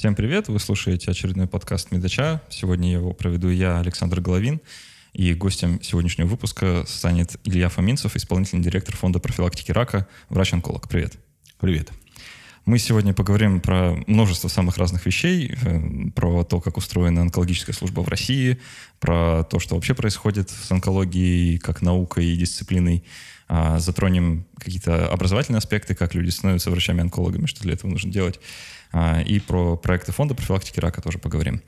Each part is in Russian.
Всем привет! Вы слушаете очередной подкаст «Медача». Сегодня его проведу я, Александр Головин. И гостем сегодняшнего выпуска станет Илья Фоминцев, исполнительный директор Фонда профилактики рака, врач-онколог. Привет. Привет. Мы сегодня поговорим про множество самых разных вещей, э, про то, как устроена онкологическая служба в России, про то, что вообще происходит с онкологией как наукой и дисциплиной. А, затронем какие-то образовательные аспекты, как люди становятся врачами-онкологами, что для этого нужно делать. А, и про проекты фонда профилактики рака тоже поговорим.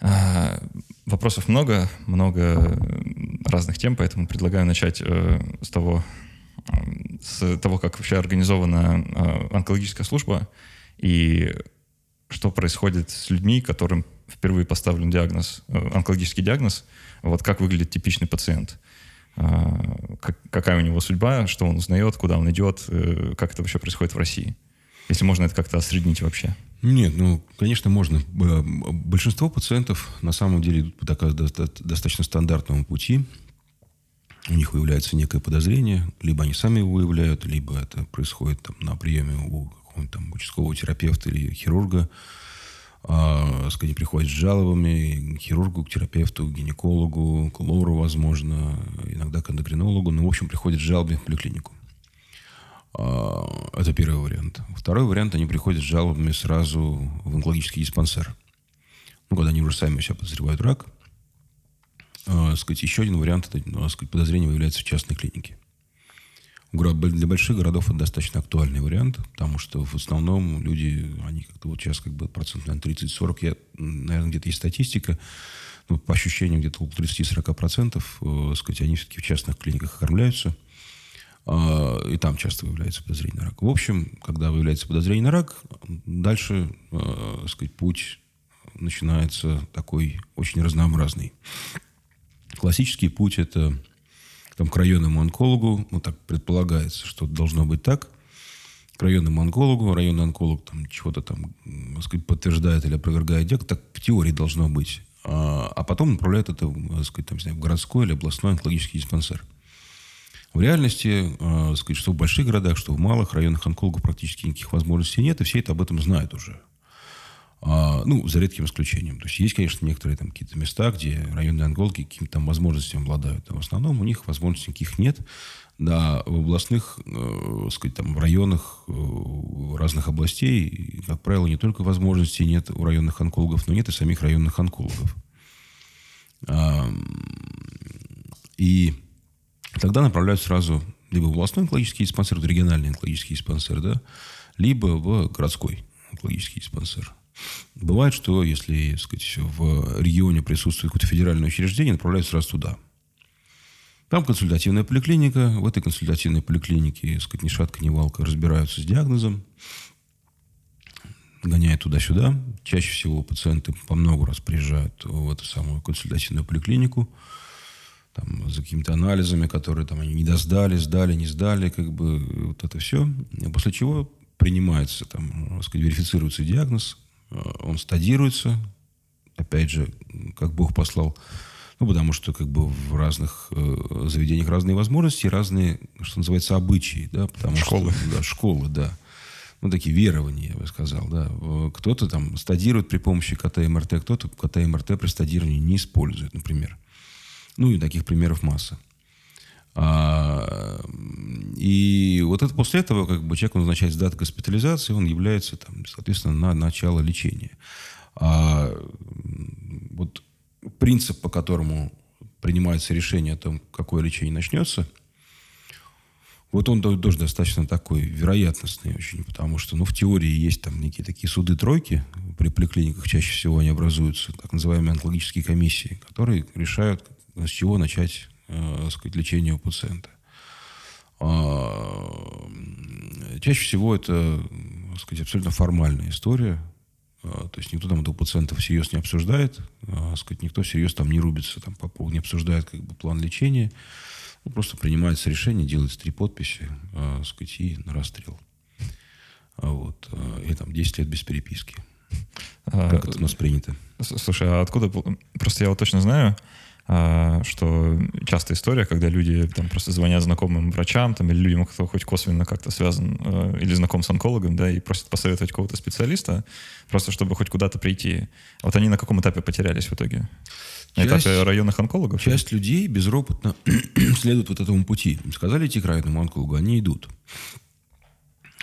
А, вопросов много, много разных тем, поэтому предлагаю начать э, с того, с того, как вообще организована э, онкологическая служба и что происходит с людьми, которым впервые поставлен диагноз, э, онкологический диагноз, вот как выглядит типичный пациент, как, какая у него судьба, что он узнает, куда он идет, как это вообще происходит в России. Если можно это как-то осреднить вообще. Нет, ну, конечно, можно. Большинство пациентов на самом деле идут по достаточно стандартному пути. У них выявляется некое подозрение, либо они сами его выявляют, либо это происходит там, на приеме у какого-нибудь там участкового терапевта или хирурга. А, сказать, приходят с жалобами к хирургу, к терапевту, к гинекологу, к лору, возможно, иногда к эндокринологу. Ну, в общем, приходят с жалобами в поликлинику. А, это первый вариант. Второй вариант, они приходят с жалобами сразу в онкологический диспансер. Ну, когда они уже сами себя подозревают рак. А, сказать, еще один вариант, это ну, сказать, подозрение выявляется в частной клинике. Для больших городов это достаточно актуальный вариант, потому что в основном люди, они как-то вот сейчас как бы процент, наверное, 30-40, я, наверное, где-то есть статистика, но по ощущениям где-то около 30-40%, э, сказать, они все-таки в частных клиниках а, и там часто выявляется подозрение на рак. В общем, когда выявляется подозрение на рак, дальше, э, сказать, путь начинается такой очень разнообразный. Классический путь – это там, к районному онкологу, ну, так предполагается, что должно быть так, к районному онкологу, районный онколог там чего-то там, сказать, подтверждает или опровергает диагноз, так в теории должно быть. А, а потом направляет это, сказать, там, знаю, в городской или областной онкологический диспансер – в реальности, э, сказать, что в больших городах, что в малых районах онкологов практически никаких возможностей нет, и все это об этом знают уже. А, ну, за редким исключением. То есть есть, конечно, некоторые там какие-то места, где районные онкологи какими-то там возможностями обладают. А в основном у них возможностей никаких нет. Да, в областных, э, сказать, там, в районах э, разных областей, как правило, не только возможностей нет у районных онкологов, но нет и самих районных онкологов. А, и тогда направляют сразу либо в областной онкологический диспансер, в региональный онкологический диспансер, да, либо в городской онкологический диспансер. Бывает, что если так сказать, в регионе присутствует какое-то федеральное учреждение, направляют сразу туда. Там консультативная поликлиника. В этой консультативной поликлинике, так сказать, ни шатка, ни валка разбираются с диагнозом. Гоняют туда-сюда. Чаще всего пациенты по много раз приезжают в эту самую консультативную поликлинику там, за какими-то анализами, которые там они не досдали, сдали, не сдали, как бы вот это все. После чего принимается, там, сказать, верифицируется диагноз, э, он стадируется, опять же, как Бог послал, ну, потому что как бы в разных э, заведениях разные возможности, разные, что называется, обычаи, да, потому школы. что... Да, школы, да. Ну, такие верования, я бы сказал, да. Кто-то там стадирует при помощи КТ и МРТ, кто-то КТ и МРТ при стадировании не использует, например. Ну, и таких примеров масса. А, и вот это после этого, как бы человек назначается дата госпитализации, он является, там, соответственно, на начало лечения. А вот принцип, по которому принимается решение о том, какое лечение начнется, вот он тоже достаточно такой вероятностный очень, потому что, ну, в теории есть там некие такие суды-тройки, при поликлиниках чаще всего они образуются, так называемые онкологические комиссии, которые решают, с чего начать э, сказать, лечение у пациента. А, чаще всего это сказать, абсолютно формальная история. А, то есть никто там этого пациента всерьез не обсуждает, а, сказать, никто всерьез там не рубится там, по поводу, не обсуждает как бы, план лечения. Ну, просто принимается решение, делается три подписи а, сказать, и на расстрел. А вот. А, и там 10 лет без переписки. Как это у нас принято? Слушай, а откуда... Просто я вот точно знаю, а, что частая история, когда люди там просто звонят знакомым врачам там, или людям, кто хоть косвенно как-то связан а, или знаком с онкологом, да, и просят посоветовать какого-то специалиста, просто чтобы хоть куда-то прийти. Вот они на каком этапе потерялись в итоге? На часть, этапе районных онкологов? Часть людей безропотно следует вот этому пути. Сказали идти к районному онкологу, они идут.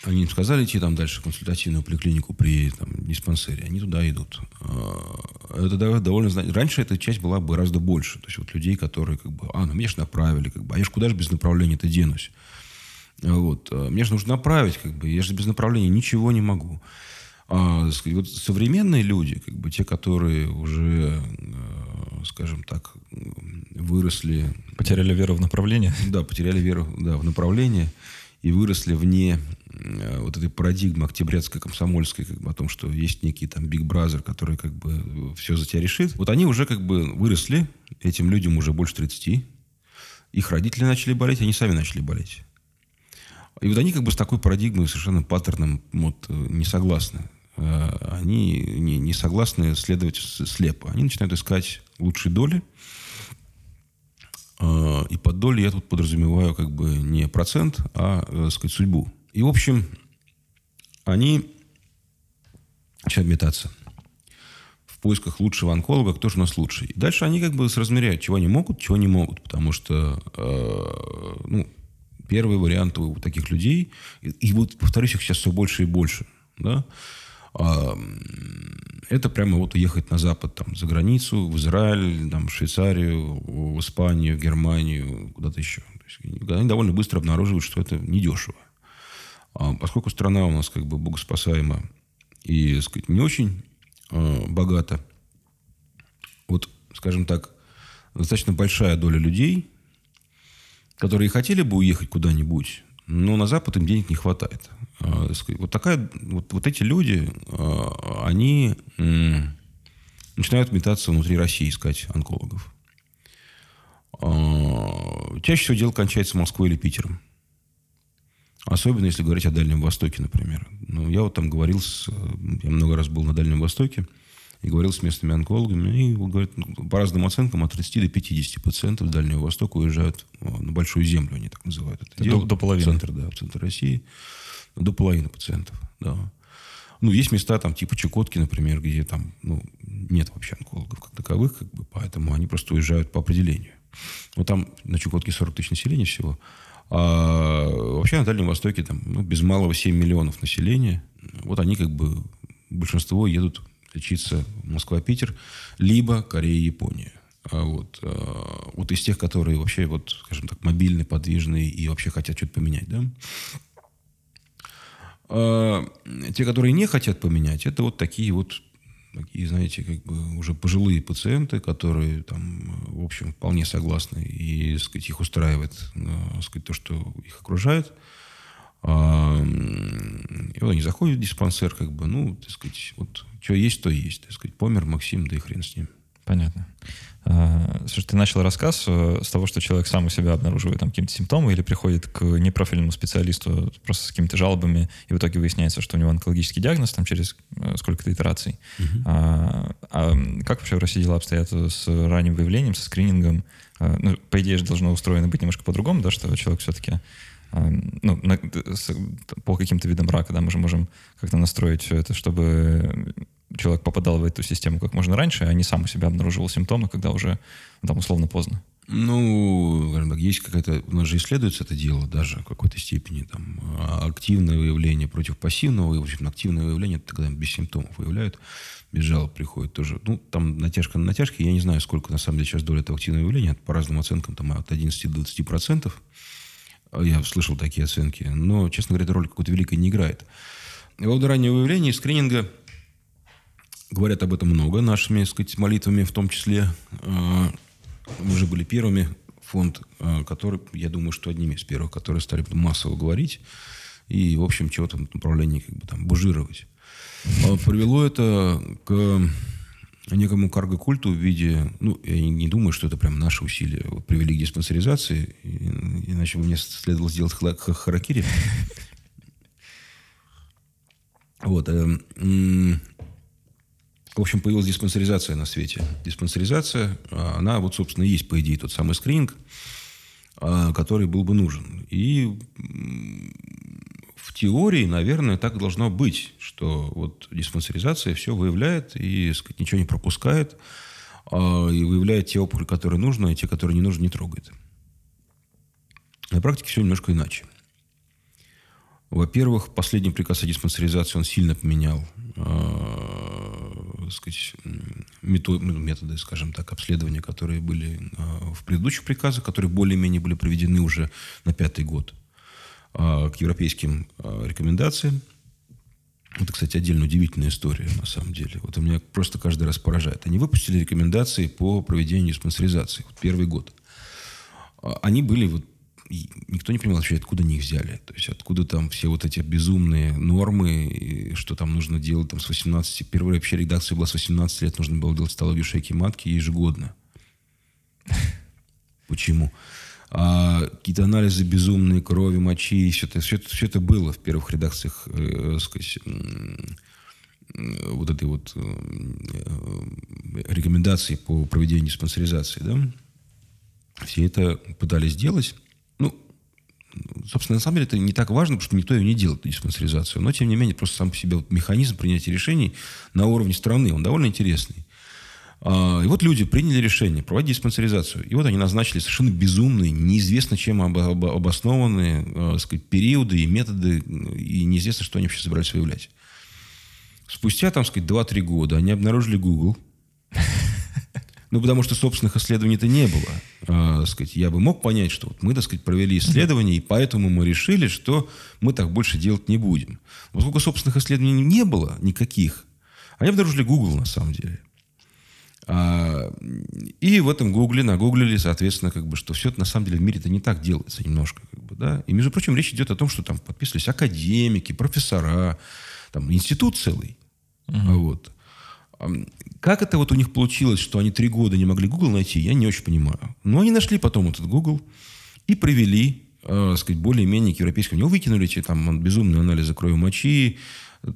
Они им сказали идти там дальше в консультативную поликлинику при там, диспансере. Они туда идут. А, это довольно... Раньше эта часть была бы гораздо больше. То есть вот людей, которые как бы... А, ну меня же направили. Как бы, а я же куда же без направления-то денусь? Вот. А, мне же нужно направить. Как бы, я же без направления ничего не могу. А, вот современные люди, как бы те, которые уже, а, скажем так, выросли... Потеряли веру в направление? Да, потеряли веру да, в направление и выросли вне вот этой парадигмы октябрятской, комсомольской, как бы о том, что есть некий там Big Brother, который как бы все за тебя решит. Вот они уже как бы выросли, этим людям уже больше 30, их родители начали болеть, они сами начали болеть. И вот они как бы с такой парадигмой, совершенно паттерном вот, э, не согласны. Э, они не, не согласны следовать слепо. Они начинают искать лучшие доли. И под долей я тут подразумеваю как бы не процент, а, так сказать, судьбу. И, в общем, они начинают метаться в поисках лучшего онколога, кто же у нас лучший. И дальше они как бы размеряют, чего они могут, чего не могут. Потому что, э, ну, первый вариант у таких людей, и, и вот, повторюсь, их сейчас все больше и больше, да, э, это прямо вот уехать на Запад, там, за границу, в Израиль, там, в Швейцарию, в Испанию, в Германию, куда-то еще. То есть, они довольно быстро обнаруживают, что это недешево. А поскольку страна у нас как бы богоспасаема и, так сказать, не очень э, богата, вот, скажем так, достаточно большая доля людей, которые хотели бы уехать куда-нибудь, но на Запад им денег не хватает. Э, вот, такая, вот, вот эти люди, они начинают метаться внутри России, искать онкологов. Чаще всего дело кончается Москвой или Питером. Особенно, если говорить о Дальнем Востоке, например. Ну, я вот там говорил с... Я много раз был на Дальнем Востоке и говорил с местными онкологами. И говорят, ну, по разным оценкам, от 30 до 50 пациентов Дальнего Востока уезжают на Большую Землю, они так называют это, это дело. До, до половины. В центр, да, в центр России. До половины пациентов, да. Ну, есть места, там, типа Чукотки, например, где там, ну, нет вообще онкологов как таковых, как бы, поэтому они просто уезжают по определению. Вот там на Чукотке 40 тысяч населения всего. А вообще на Дальнем Востоке там ну, без малого 7 миллионов населения. Вот они как бы, большинство едут лечиться Москва-Питер, либо Корея Япония. А вот, а, вот из тех, которые вообще, вот, скажем так, мобильные, подвижные и вообще хотят что-то поменять, да. А, те, которые не хотят поменять, это вот такие вот такие, знаете, как бы уже пожилые пациенты, которые там, в общем, вполне согласны и, сказать, их устраивает, э, сказать, то, что их окружает. А, и вот они заходят в диспансер, как бы, ну, так сказать, вот, что есть, то есть, так сказать, помер Максим, да и хрен с ним. Понятно. А, слушай, ты начал рассказ э, с того, что человек сам у себя обнаруживает там какие-то симптомы или приходит к непрофильному специалисту просто с какими-то жалобами, и в итоге выясняется, что у него онкологический диагноз там через э, сколько-то итераций. Uh-huh. А, а как вообще в России дела обстоят с ранним выявлением, со скринингом? А, ну, по идее же должно устроено быть немножко по-другому, да, что человек все-таки а, ну, на, с, по каким-то видам рака, да, мы же можем как-то настроить все это, чтобы человек попадал в эту систему как можно раньше, а не сам у себя обнаруживал симптомы, когда уже там условно поздно. Ну, есть какая-то... У нас же исследуется это дело даже в какой-то степени. Там, а, активное выявление против пассивного. И, в общем, активное выявление, это когда без симптомов выявляют, без жалоб приходит тоже. Ну, там натяжка на натяжке. Я не знаю, сколько на самом деле сейчас доля этого активного выявления. По разным оценкам, там от 11 до 20 процентов. Я слышал такие оценки. Но, честно говоря, эта роль какой-то великой не играет. И во раннего выявления скрининга – Говорят об этом много нашими, так сказать, молитвами в том числе. А, мы уже были первыми фонд, а, который, я думаю, что одними из первых, которые стали массово говорить и, в общем, чего-то в направлении как бы там бужировать. А, привело это к некому карго-культу в виде... Ну, я не, думаю, что это прям наши усилия вот, привели к диспансеризации, иначе бы мне следовало сделать харакири. Вот. В общем, появилась диспансеризация на свете. Диспансеризация, а, она вот, собственно, есть, по идее, тот самый скрининг, а, который был бы нужен. И в теории, наверное, так должно быть, что вот диспансеризация все выявляет и сказать, ничего не пропускает, а, и выявляет те опухоли, которые нужны, и те, которые не нужны, не трогает. На практике все немножко иначе. Во-первых, последний приказ о диспансеризации он сильно поменял сказать, ну, методы, скажем так, обследования, которые были э, в предыдущих приказах, которые более-менее были проведены уже на пятый год э, к европейским э, рекомендациям. Это, кстати, отдельно удивительная история, на самом деле. Вот меня просто каждый раз поражает. Они выпустили рекомендации по проведению диспансеризации. Вот первый год. Они были вот никто не понимал вообще, откуда они их взяли. То есть откуда там все вот эти безумные нормы, что там нужно делать там, с 18... Первая вообще редакция была с 18 лет, нужно было делать столовью шейки матки ежегодно. Почему? А какие-то анализы безумные, крови, мочи, все это, все это, все это было в первых редакциях, э, сказать, э, вот этой вот э, э, рекомендации по проведению диспансеризации, да? Все это пытались сделать. Собственно, на самом деле это не так важно, потому что никто ее не делает, диспансеризацию. Но, тем не менее, просто сам по себе вот механизм принятия решений на уровне страны, он довольно интересный. А, и вот люди приняли решение проводить диспансеризацию. И вот они назначили совершенно безумные, неизвестно чем обоснованные э, сказать, периоды и методы, и неизвестно, что они вообще собирались выявлять. Спустя, там, сказать, 2-3 года они обнаружили Google, ну, потому что собственных исследований-то не было. А, сказать, я бы мог понять, что вот мы, так сказать, провели исследования, и поэтому мы решили, что мы так больше делать не будем. Но поскольку собственных исследований не было никаких, они обнаружили Google на самом деле. А, и в этом гугле нагуглили, соответственно, как бы, что все это на самом деле в мире это не так делается немножко. Как бы, да? И, между прочим, речь идет о том, что там подписывались академики, профессора, там институт целый. Uh-huh. Вот. Как это вот у них получилось, что они три года не могли Google найти, я не очень понимаю. Но они нашли потом этот Google и провели, э, сказать, более-менее к европейскому. него выкинули эти там безумные анализы крови мочи.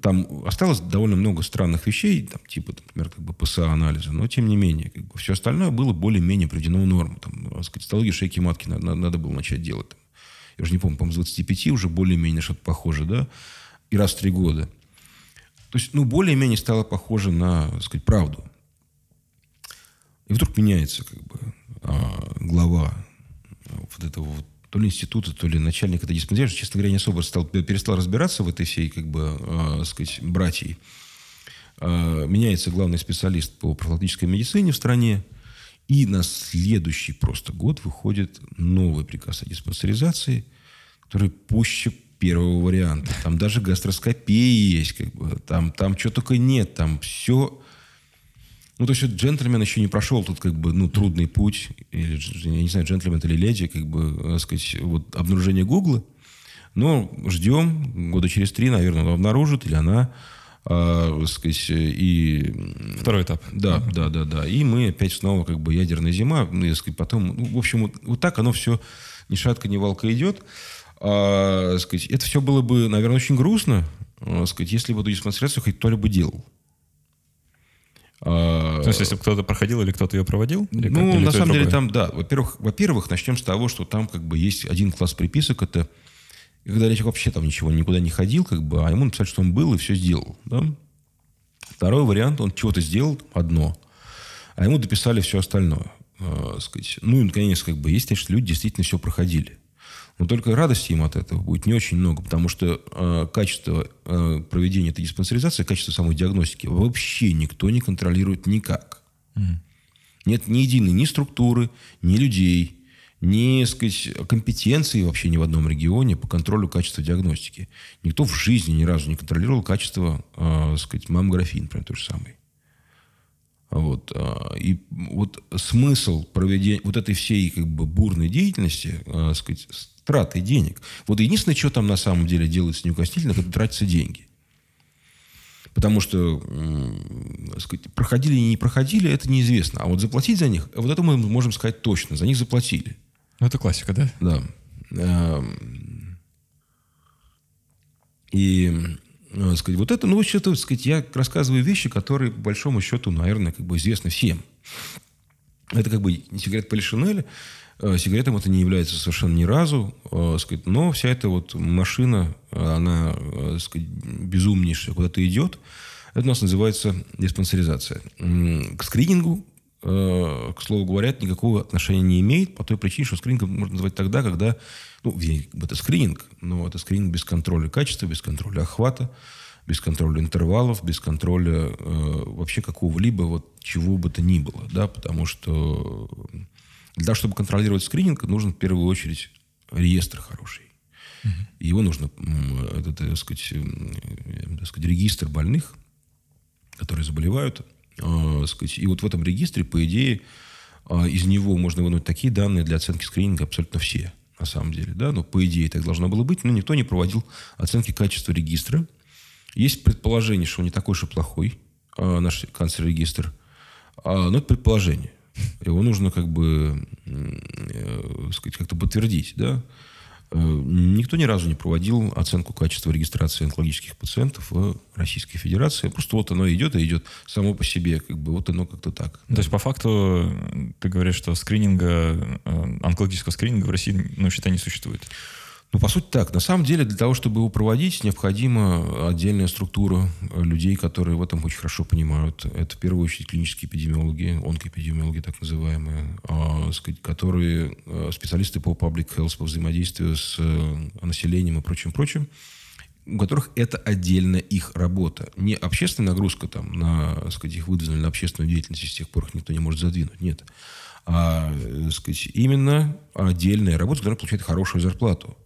Там осталось довольно много странных вещей, там, типа, например, как бы ПСА-анализа, но тем не менее, как бы, все остальное было более-менее приведено в норму. Там, э, сказать, цитологию шейки матки надо, надо было начать делать. Я уже не помню, по-моему, с 25 уже более-менее что-то похоже, да? И раз в три года. То есть, ну, более-менее стало похоже на, так сказать, правду. И вдруг меняется, как бы, а, глава вот этого вот то ли института, то ли начальник этой диспансера, честно говоря, не особо стал, перестал разбираться в этой всей, как бы, э, сказать, братьей. Э, меняется главный специалист по профилактической медицине в стране, и на следующий просто год выходит новый приказ о диспансеризации, который пуще первого варианта. Там даже гастроскопия есть, как бы. Там, там что только нет. Там все... Ну, то есть джентльмен еще не прошел тут как бы, ну, трудный путь, или, я не знаю, джентльмен или леди, как бы, так сказать, вот обнаружение Гугла. Но ждем, года через три, наверное, он обнаружит, или она, э, сказать, и... Второй этап. Да, да, да, да. И мы опять снова, как бы, ядерная зима, ну, сказать, потом, ну, в общем, вот, вот так оно все ни шатка, ни валка идет. А, сказать, это все было бы, наверное, очень грустно, а, сказать, если бы эту диспансерацию хоть кто-либо делал. А, То есть, если бы кто-то проходил или кто-то ее проводил? Или ну, как, или на самом деле, там, да. Во-первых, во-первых, начнем с того, что там как бы есть один класс приписок. Это когда человек вообще там ничего, никуда не ходил, как бы, а ему написали, что он был и все сделал. Да? Второй вариант, он чего-то сделал, одно, а ему дописали все остальное. Э, сказать. Ну, и, наконец, как бы, есть, конечно, люди действительно все проходили. Но только радости им от этого будет не очень много, потому что э, качество э, проведения этой диспансеризации, качество самой диагностики вообще никто не контролирует никак. Mm. Нет ни единой ни структуры, ни людей, ни сказать, компетенции вообще ни в одном регионе по контролю качества диагностики. Никто в жизни ни разу не контролировал качество э, сказать, маммографии, например, той же самой. Вот. А, и вот смысл проведения вот этой всей как бы бурной деятельности, э, сказать, траты денег. Вот единственное, что там на самом деле делается неукоснительно, это тратятся деньги. Потому что, сказать, проходили или не проходили, это неизвестно. А вот заплатить за них, вот это мы можем сказать точно. За них заплатили. Ну, это классика, да? Да. Эм, и э, сказать, вот это, ну, что-то, сказать, я рассказываю вещи, которые, по большому счету, наверное, как бы известны всем. Это как бы не сигарет Полишинеля, сигаретом это не является совершенно ни разу, э, сказать, но вся эта вот машина, она, э, сказать, безумнейшая, куда-то идет. Это у нас называется диспансеризация. К скринингу, к слову говоря, никакого отношения не имеет по той причине, что скрининг можно назвать тогда, когда, ну, это скрининг, но это скрининг без контроля качества, без контроля охвата, без контроля интервалов, без контроля э, вообще какого-либо, вот чего бы то ни было, да, потому что для того, чтобы контролировать скрининг, нужен в первую очередь реестр хороший. Uh-huh. Его нужно, это, так сказать, так сказать, регистр больных, которые заболевают, э, сказать, и вот в этом регистре, по идее, э, из него можно вынуть такие данные для оценки скрининга абсолютно все, на самом деле, да, но по идее так должно было быть, но никто не проводил оценки качества регистра, есть предположение, что он не такой уж и плохой, а, наш канцлер-регистр. А, но это предположение. Его нужно как бы, э, сказать, как-то подтвердить, да. Э, никто ни разу не проводил оценку качества регистрации онкологических пациентов в Российской Федерации. Просто вот оно идет и идет само по себе. Как бы вот оно как-то так. То есть, по факту, ты говоришь, что скрининга, э, онкологического скрининга в России, ну, считай, не существует. Ну, по сути, так. На самом деле, для того, чтобы его проводить, необходима отдельная структура людей, которые в этом очень хорошо понимают. Это, в первую очередь, клинические эпидемиологи, онкоэпидемиологи, так называемые, а, которые а, специалисты по public health, по взаимодействию с а, населением и прочим-прочим, у которых это отдельно их работа. Не общественная нагрузка там, на, сказать, их выдвинули на общественную деятельность, и с тех пор их никто не может задвинуть. Нет. А, сказать, именно отдельная работа, которая получает хорошую зарплату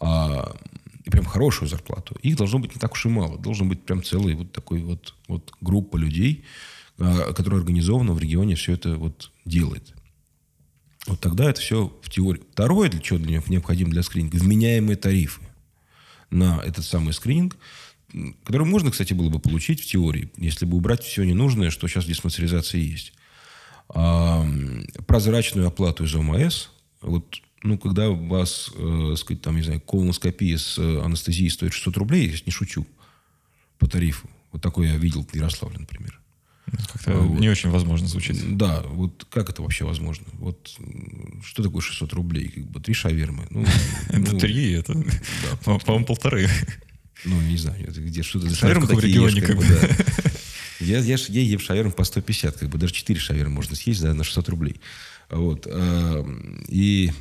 а, и прям хорошую зарплату, их должно быть не так уж и мало. Должен быть прям целый вот такой вот, вот группа людей, а, которая организованно в регионе все это вот делает. Вот тогда это все в теории. Второе, для чего для него необходимо для скрининга, вменяемые тарифы на этот самый скрининг, который можно, кстати, было бы получить в теории, если бы убрать все ненужное, что сейчас в диспансеризации есть. А, прозрачную оплату из ОМС. Вот ну, когда у вас, э, сказать, там, не знаю, колоноскопия с э, анестезией стоит 600 рублей, я не шучу, по тарифу. Вот такой я видел в Ярославле, например. Как-то вот. не очень возможно звучит. Да, вот как это вообще возможно? Вот что такое 600 рублей? Как бы три шавермы. Ну, это ну, три, это, да, по-моему, полторы. Ну, не знаю, это где что-то за шавермы такие регионе, как, бы. Я, я, я ем шавермы по 150, как бы даже 4 шавермы можно съесть да, на 600 рублей. Вот. А, и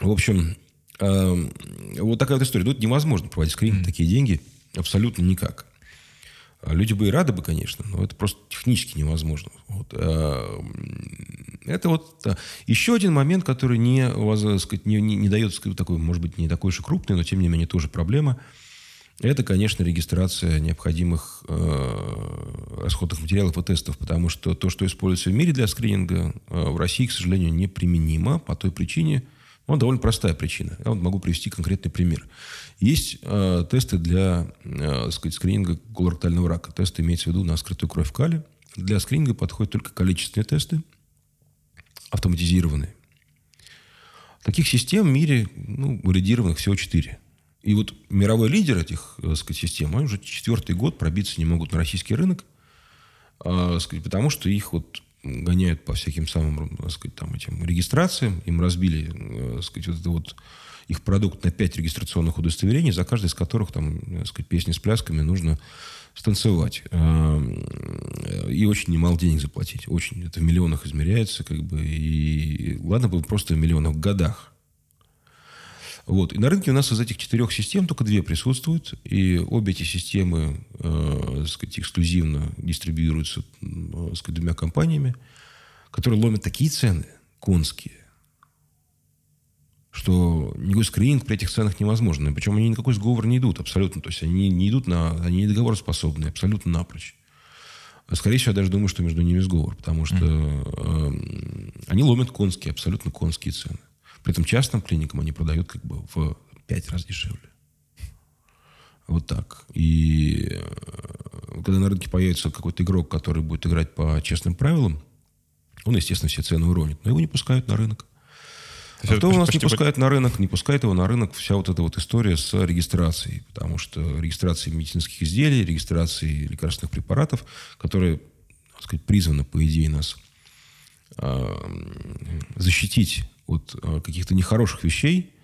в общем, э, вот такая вот история. Тут невозможно проводить скрининг mm-hmm. такие деньги. Абсолютно никак. А люди бы и рады бы, конечно, но это просто технически невозможно. Вот. Э, это вот еще один момент, который не, вас, сказать, не, не, не дает такой, может быть, не такой уж и крупный, но тем не менее тоже проблема. Это, конечно, регистрация необходимых э, расходных материалов и тестов, потому что то, что используется в мире для скрининга, э, в России, к сожалению, неприменимо по той причине, ну, довольно простая причина. Я вот могу привести конкретный пример. Есть э, тесты для э, сказать, скрининга колоректального рака. Тесты имеется в виду на скрытую кровь в кале. Для скрининга подходят только количественные тесты, автоматизированные. Таких систем в мире ну, валидированных всего четыре. И вот мировой лидер этих э, сказать, систем, они уже четвертый год пробиться не могут на российский рынок, э, сказать, потому что их вот гоняют по всяким самым, так сказать, там, этим регистрациям. Им разбили, так э, сказать, вот это вот их продукт на пять регистрационных удостоверений, за каждый из которых там, так сказать, песни с плясками нужно станцевать. Э, и очень немало денег заплатить. Очень. Это в миллионах измеряется, как бы. И ладно бы просто в миллионах, в годах. Вот. И на рынке у нас из этих четырех систем только две присутствуют. И обе эти системы э, сказать, эксклюзивно дистрибьюируются э, сказать, двумя компаниями, которые ломят такие цены конские, что никакой скрининг при этих ценах невозможно. И причем они никакой сговор не идут абсолютно. То есть они не идут на... Они не договороспособны абсолютно напрочь. Скорее всего, я даже думаю, что между ними сговор, потому что э, они ломят конские, абсолютно конские цены. При этом частным клиникам они продают как бы в пять раз дешевле. Вот так. И э, когда на рынке появится какой-то игрок, который будет играть по честным правилам, он, естественно, все цены уронит. Но его не пускают на рынок. А кто у нас не пускает на рынок, не пускает его на рынок вся вот эта вот история с регистрацией. Потому что регистрация медицинских изделий, регистрации лекарственных препаратов, которые, так сказать, призваны, по идее, нас э, защитить от э, каких-то нехороших вещей,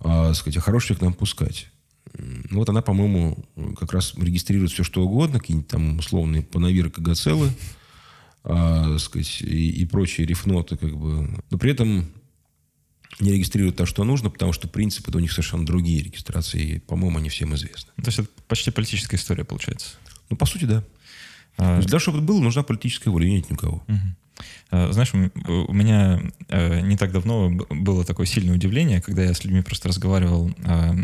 а, сказать, а хороших к нам пускать. Ну, вот она, по-моему, как раз регистрирует все, что угодно, какие-нибудь там условные панавиры, кагацелы, а, сказать, и, и прочие рифноты, как бы. Но при этом не регистрируют то, что нужно, потому что принципы у них совершенно другие регистрации, и, по-моему, они всем известны. То есть это почти политическая история, получается? Ну, по сути, да. А... Для того, чтобы это было, нужна политическая воля, нет никого. Угу. Знаешь, у меня э, не так давно было такое сильное удивление, когда я с людьми просто разговаривал, а,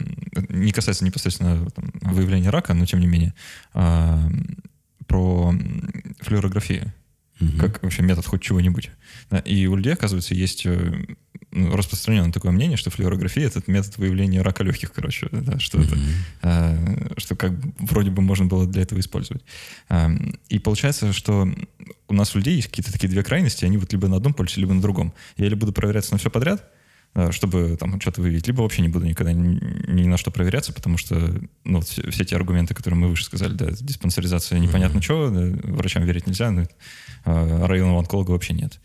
не касается непосредственно там, выявления рака, но тем не менее, а, про флюорографию угу. как вообще метод хоть чего-нибудь. И у людей, оказывается, есть ну, распространенное такое мнение, что флюорография — это метод выявления рака легких, короче, да, что mm-hmm. это, а, что как вроде бы можно было для этого использовать. А, и получается, что у нас у людей есть какие-то такие две крайности, они вот либо на одном полюсе, либо на другом. Я или буду проверяться на все подряд, чтобы там что-то выявить, либо вообще не буду никогда ни, ни на что проверяться, потому что ну, все, все те аргументы, которые мы выше сказали, да, диспансеризация непонятно mm-hmm. что, да, врачам верить нельзя, но а районного онколога вообще нет.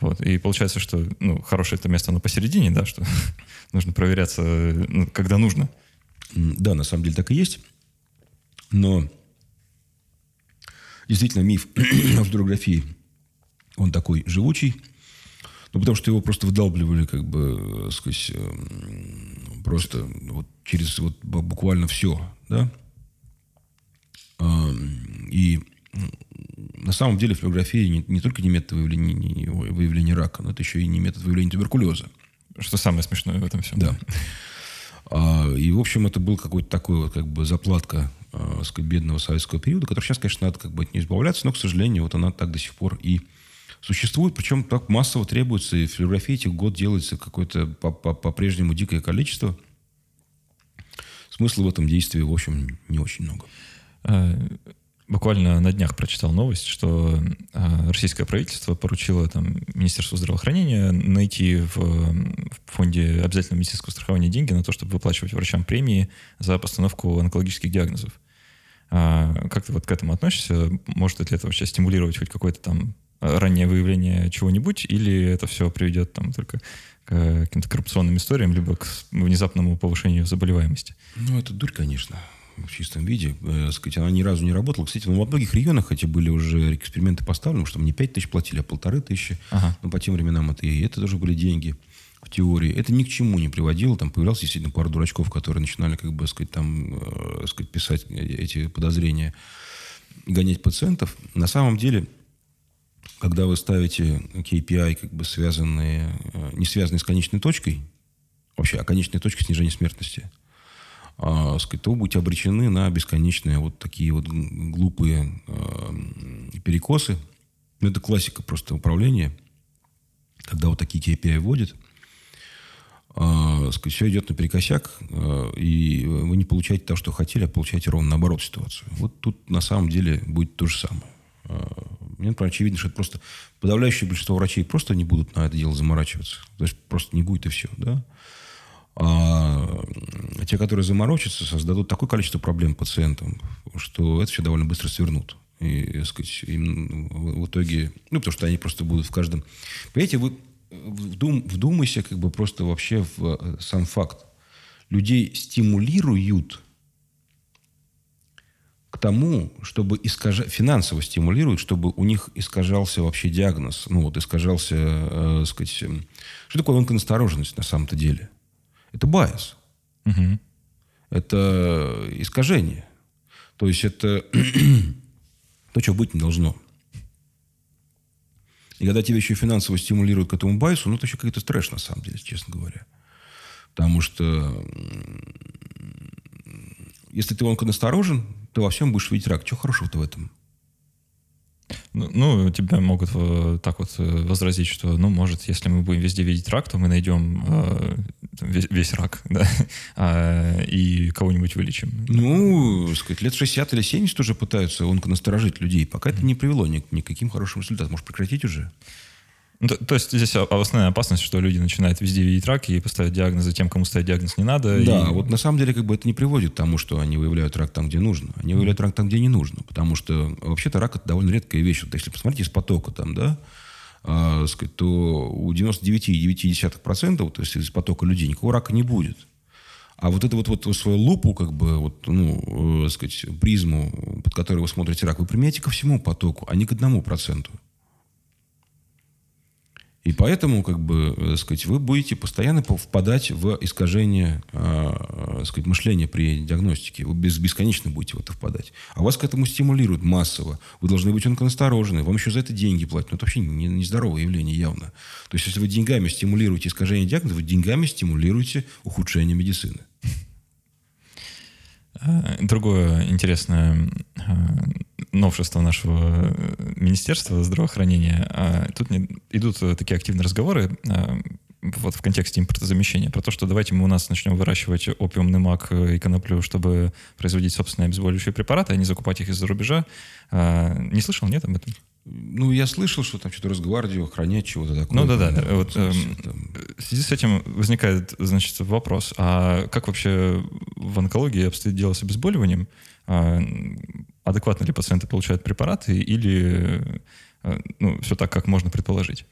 Вот. И получается, что ну, хорошее это место, оно посередине, да, что нужно проверяться, ну, когда нужно. Да, на самом деле так и есть. Но действительно миф о фотографии, он такой живучий, ну, потому что его просто выдалбливали как бы сквозь просто вот через вот буквально все, да. И на самом деле флюорография не, не только не метод выявления, не, выявления рака, но это еще и не метод выявления туберкулеза. Что самое смешное в этом всем. Да. А, и, в общем, это был какой-то такой вот, как бы, заплатка а, сказать, бедного советского периода, который сейчас, конечно, надо как бы от нее избавляться, но, к сожалению, вот она так до сих пор и существует, причем так массово требуется, и флюорографии этих год делается какое-то по-прежнему дикое количество. Смысла в этом действии, в общем, не очень много. А, Буквально на днях прочитал новость, что э, российское правительство поручило там, Министерству здравоохранения найти в, в фонде обязательного медицинского страхования деньги на то, чтобы выплачивать врачам премии за постановку онкологических диагнозов. А как ты вот к этому относишься? Может ли это вообще стимулировать хоть какое-то там раннее выявление чего-нибудь, или это все приведет там только к каким-то коррупционным историям, либо к внезапному повышению заболеваемости? Ну, это дурь, конечно в чистом виде. Э, сказать, она ни разу не работала. Кстати, ну, во многих регионах эти были уже эксперименты поставлены, что не 5 тысяч платили, а полторы тысячи. Ага. Но по тем временам это и это тоже были деньги в теории. Это ни к чему не приводило. Там появлялся действительно пара дурачков, которые начинали, как бы, сказать, там, э, сказать, писать эти подозрения, гонять пациентов. На самом деле, когда вы ставите KPI, как бы связанные, э, не связанные с конечной точкой, вообще, а конечная точка снижения смертности – а, сказать, то вы будете обречены на бесконечные вот такие вот глупые э, перекосы. Это классика просто управления, когда вот такие KPI вводят, э, сказать, все идет наперекосяк, э, и вы не получаете то, что хотели, а получаете ровно наоборот ситуацию. Вот тут на самом деле будет то же самое. Мне, например, очевидно, что это просто подавляющее большинство врачей просто не будут на это дело заморачиваться. То есть просто не будет и все, да. А те, которые заморочатся, создадут такое количество проблем пациентам, что это все довольно быстро свернут. И, так сказать, им в итоге... Ну, потому что они просто будут в каждом... Понимаете, вы вдум, вдумайся как бы просто вообще в э, сам факт. Людей стимулируют к тому, чтобы искажать, финансово стимулируют, чтобы у них искажался вообще диагноз, ну вот искажался, э, сказать, что такое онконастороженность на самом-то деле? Это bias. Угу. Это искажение. То есть это то, чего быть не должно. И когда тебя еще финансово стимулируют к этому bias у, ну, это еще какой-то трэш, на самом деле, честно говоря. Потому что если ты онконасторожен, ты во всем будешь видеть рак. Чего хорошего-то в этом? Ну, ну, тебя могут э, так вот э, возразить, что, ну, может, если мы будем везде видеть рак, то мы найдем э, весь, весь рак, да, а, и кого-нибудь вылечим. Ну, сказать, лет 60 или 70 уже пытаются онконасторожить людей, пока это не привело ни, ни к каким хорошим результатам. Может, прекратить уже? Ну, то, то есть здесь основная опасность, что люди начинают везде видеть рак и поставить диагнозы тем, кому ставить диагноз не надо. Да, и... вот на самом деле как бы это не приводит к тому, что они выявляют рак там, где нужно. Они выявляют рак там, где не нужно. Потому что вообще-то рак это довольно редкая вещь. Вот если посмотреть из потока там, да, э, сказать, то у 99,9%, то есть из потока людей, никакого рака не будет. А вот это вот, вот свою лупу, как бы, вот, ну, э, сказать, призму, под которой вы смотрите рак, вы применяете ко всему потоку, а не к одному проценту. И поэтому, как бы, э, сказать, вы будете постоянно впадать в искажение, э, сказать, мышления при диагностике. Вы бесконечно будете в это впадать. А вас к этому стимулируют массово. Вы должны быть насторожены. Вам еще за это деньги платят. Ну, это вообще не, нездоровое явление явно. То есть, если вы деньгами стимулируете искажение диагноза, вы деньгами стимулируете ухудшение медицины. А, другое интересное а, новшество нашего э, Министерства здравоохранения. А, тут идут такие активные разговоры вот в контексте импортозамещения, про то, что давайте мы у нас начнем выращивать опиумный мак и коноплю, чтобы производить собственные обезболивающие препараты, а не закупать их из-за рубежа. Не слышал, нет, об этом? Ну, я слышал, что там что-то Росгвардию охранять чего-то такое. Ну, да-да. Вот, э, в связи с этим возникает, значит, вопрос, а как вообще в онкологии обстоит дело с обезболиванием? А, адекватно ли пациенты получают препараты или э, ну, все так, как можно предположить?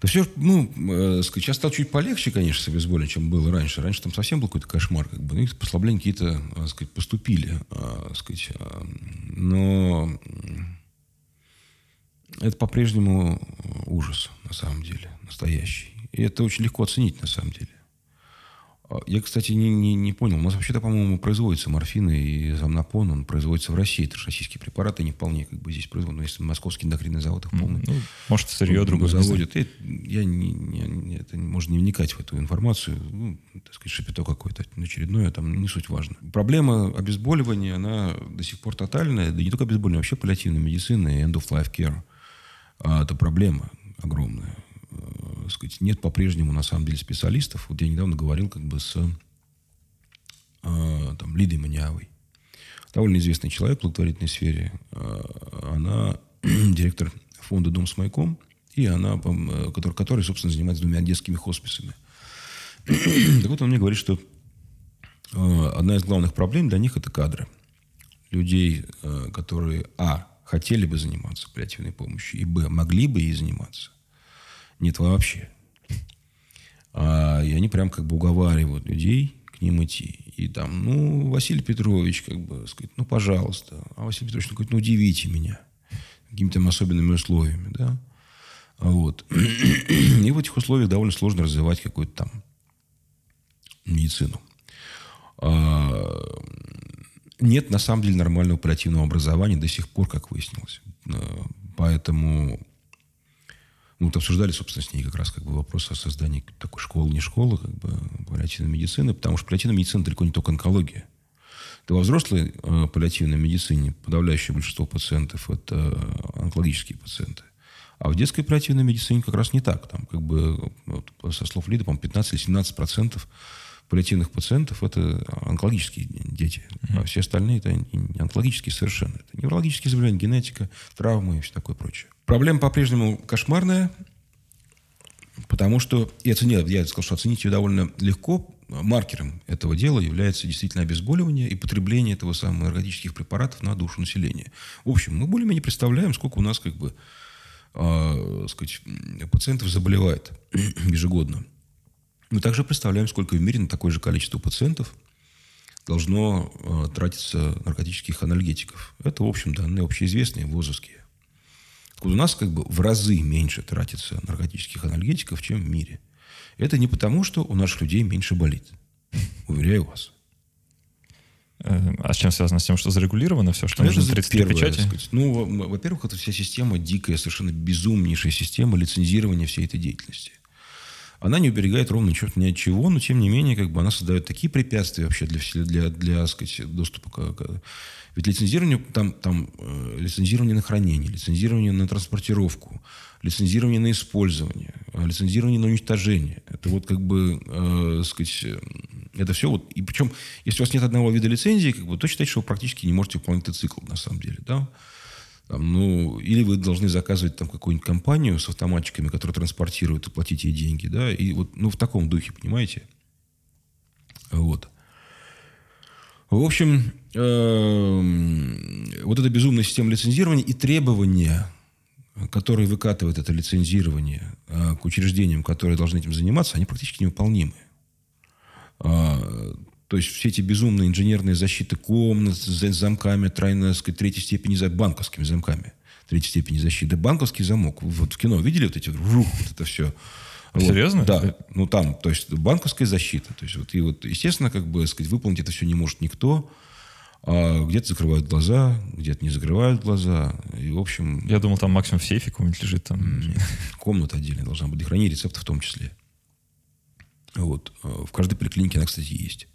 Да все, ну, э, сейчас стало чуть полегче, конечно, с обезболиванием, чем было раньше. Раньше там совсем был какой-то кошмар, как бы. Ну, послабления какие-то, так сказать, поступили, так сказать. Но это по-прежнему ужас, на самом деле, настоящий. И это очень легко оценить, на самом деле. А, я, кстати, не, не, не понял. У нас вообще-то, по-моему, производится морфин и замнопон. Он производится в России. Это же российские препараты. Не вполне как бы здесь производят. Но если московский эндокринный завод их полный. Ну, может, сырье другое заводит. Это, я не, не, это, можно не вникать в эту информацию. Ну, так сказать, шапито какое-то очередное. Там не суть важно. Проблема обезболивания, она до сих пор тотальная. Да не только обезболивание, вообще паллиативная медицина и end of life care – а это проблема огромная. Э, сказать, нет по-прежнему, на самом деле, специалистов. Вот я недавно говорил как бы с э, там, Лидой Маниавой. Довольно известный человек в благотворительной сфере. Э, она директор фонда «Дом с маяком», и она, который, который, собственно, занимается двумя детскими хосписами. так вот, он мне говорит, что одна из главных проблем для них – это кадры. Людей, которые, а, хотели бы заниматься паллиативной помощью, и б, могли бы ей заниматься. Нет вообще. А, и они прям как бы уговаривают людей к ним идти. И там, ну, Василий Петрович, как бы, сказать, ну, пожалуйста. А Василий Петрович говорит, ну, удивите меня какими-то особенными условиями, да. Вот. И в этих условиях довольно сложно развивать какую-то там медицину. А, нет, на самом деле, нормального паллиативного образования до сих пор, как выяснилось. Э, поэтому мы вот обсуждали, собственно, с ней как раз как бы вопрос о создании такой школы, не школы, как бы паллиативной медицины, потому что паллиативная медицина далеко не только онкология. Да во взрослой э, паллиативной медицине подавляющее большинство пациентов – это онкологические пациенты. А в детской паллиативной медицине как раз не так. Там как бы, вот, со слов Лиды, по 15 или 17 процентов паллиативных пациентов это онкологические дети, mm-hmm. а все остальные это не онкологические совершенно. Это неврологические заболевания, генетика, травмы и все такое прочее. Проблема по-прежнему кошмарная, потому что, и оценил, я сказал, что оценить ее довольно легко, маркером этого дела является действительно обезболивание и потребление этого самого наркотических препаратов на душу населения. В общем, мы более-менее представляем, сколько у нас как бы э, сказать, пациентов заболевает ежегодно. Мы также представляем, сколько в мире на такое же количество пациентов должно э, тратиться наркотических анальгетиков. Это, в общем, данные общеизвестные, возовские. у нас как бы в разы меньше тратится наркотических анальгетиков, чем в мире. Это не потому, что у наших людей меньше болит. Уверяю вас. Э, а с чем связано? С тем, что зарегулировано все, что нужно 33 первое, печати? Сказать. Ну, во-первых, это вся система дикая, совершенно безумнейшая система лицензирования всей этой деятельности она не уберегает ровно черт ни от чего, но тем не менее, как бы она создает такие препятствия вообще для, для, для сказать, доступа к, к... Ведь лицензирование, там, там э, лицензирование на хранение, лицензирование на транспортировку, лицензирование на использование, э, лицензирование на уничтожение. Это вот как бы, э, сказать, э, это все вот... И причем, если у вас нет одного вида лицензии, как бы, то считайте, что вы практически не можете выполнить этот цикл, на самом деле, да? Там, ну, или вы должны заказывать там какую-нибудь компанию с автоматчиками, которые транспортируют и платить ей деньги, да, и вот, ну, в таком духе, понимаете? Вот. В общем, эм, вот эта безумная система лицензирования и требования, которые выкатывает это лицензирование э, к учреждениям, которые должны этим заниматься, они практически невыполнимы. А, то есть все эти безумные инженерные защиты комнат с замками, тройной, сказать, третьей степени, банковскими замками третьей степени защиты. Банковский замок. Вот в кино видели вот эти, рух, вот это все. Вот. Серьезно? Да. Ну, там, то есть, банковская защита. То есть, вот, и вот, естественно, как бы, сказать, выполнить это все не может никто. А где-то закрывают глаза, где-то не закрывают глаза. И, в общем... Я думал, там максимум в сейфе какой-нибудь лежит. Там. Комната отдельная должна быть, для хранения рецептов в том числе. Вот. В каждой поликлинике она, кстати, есть.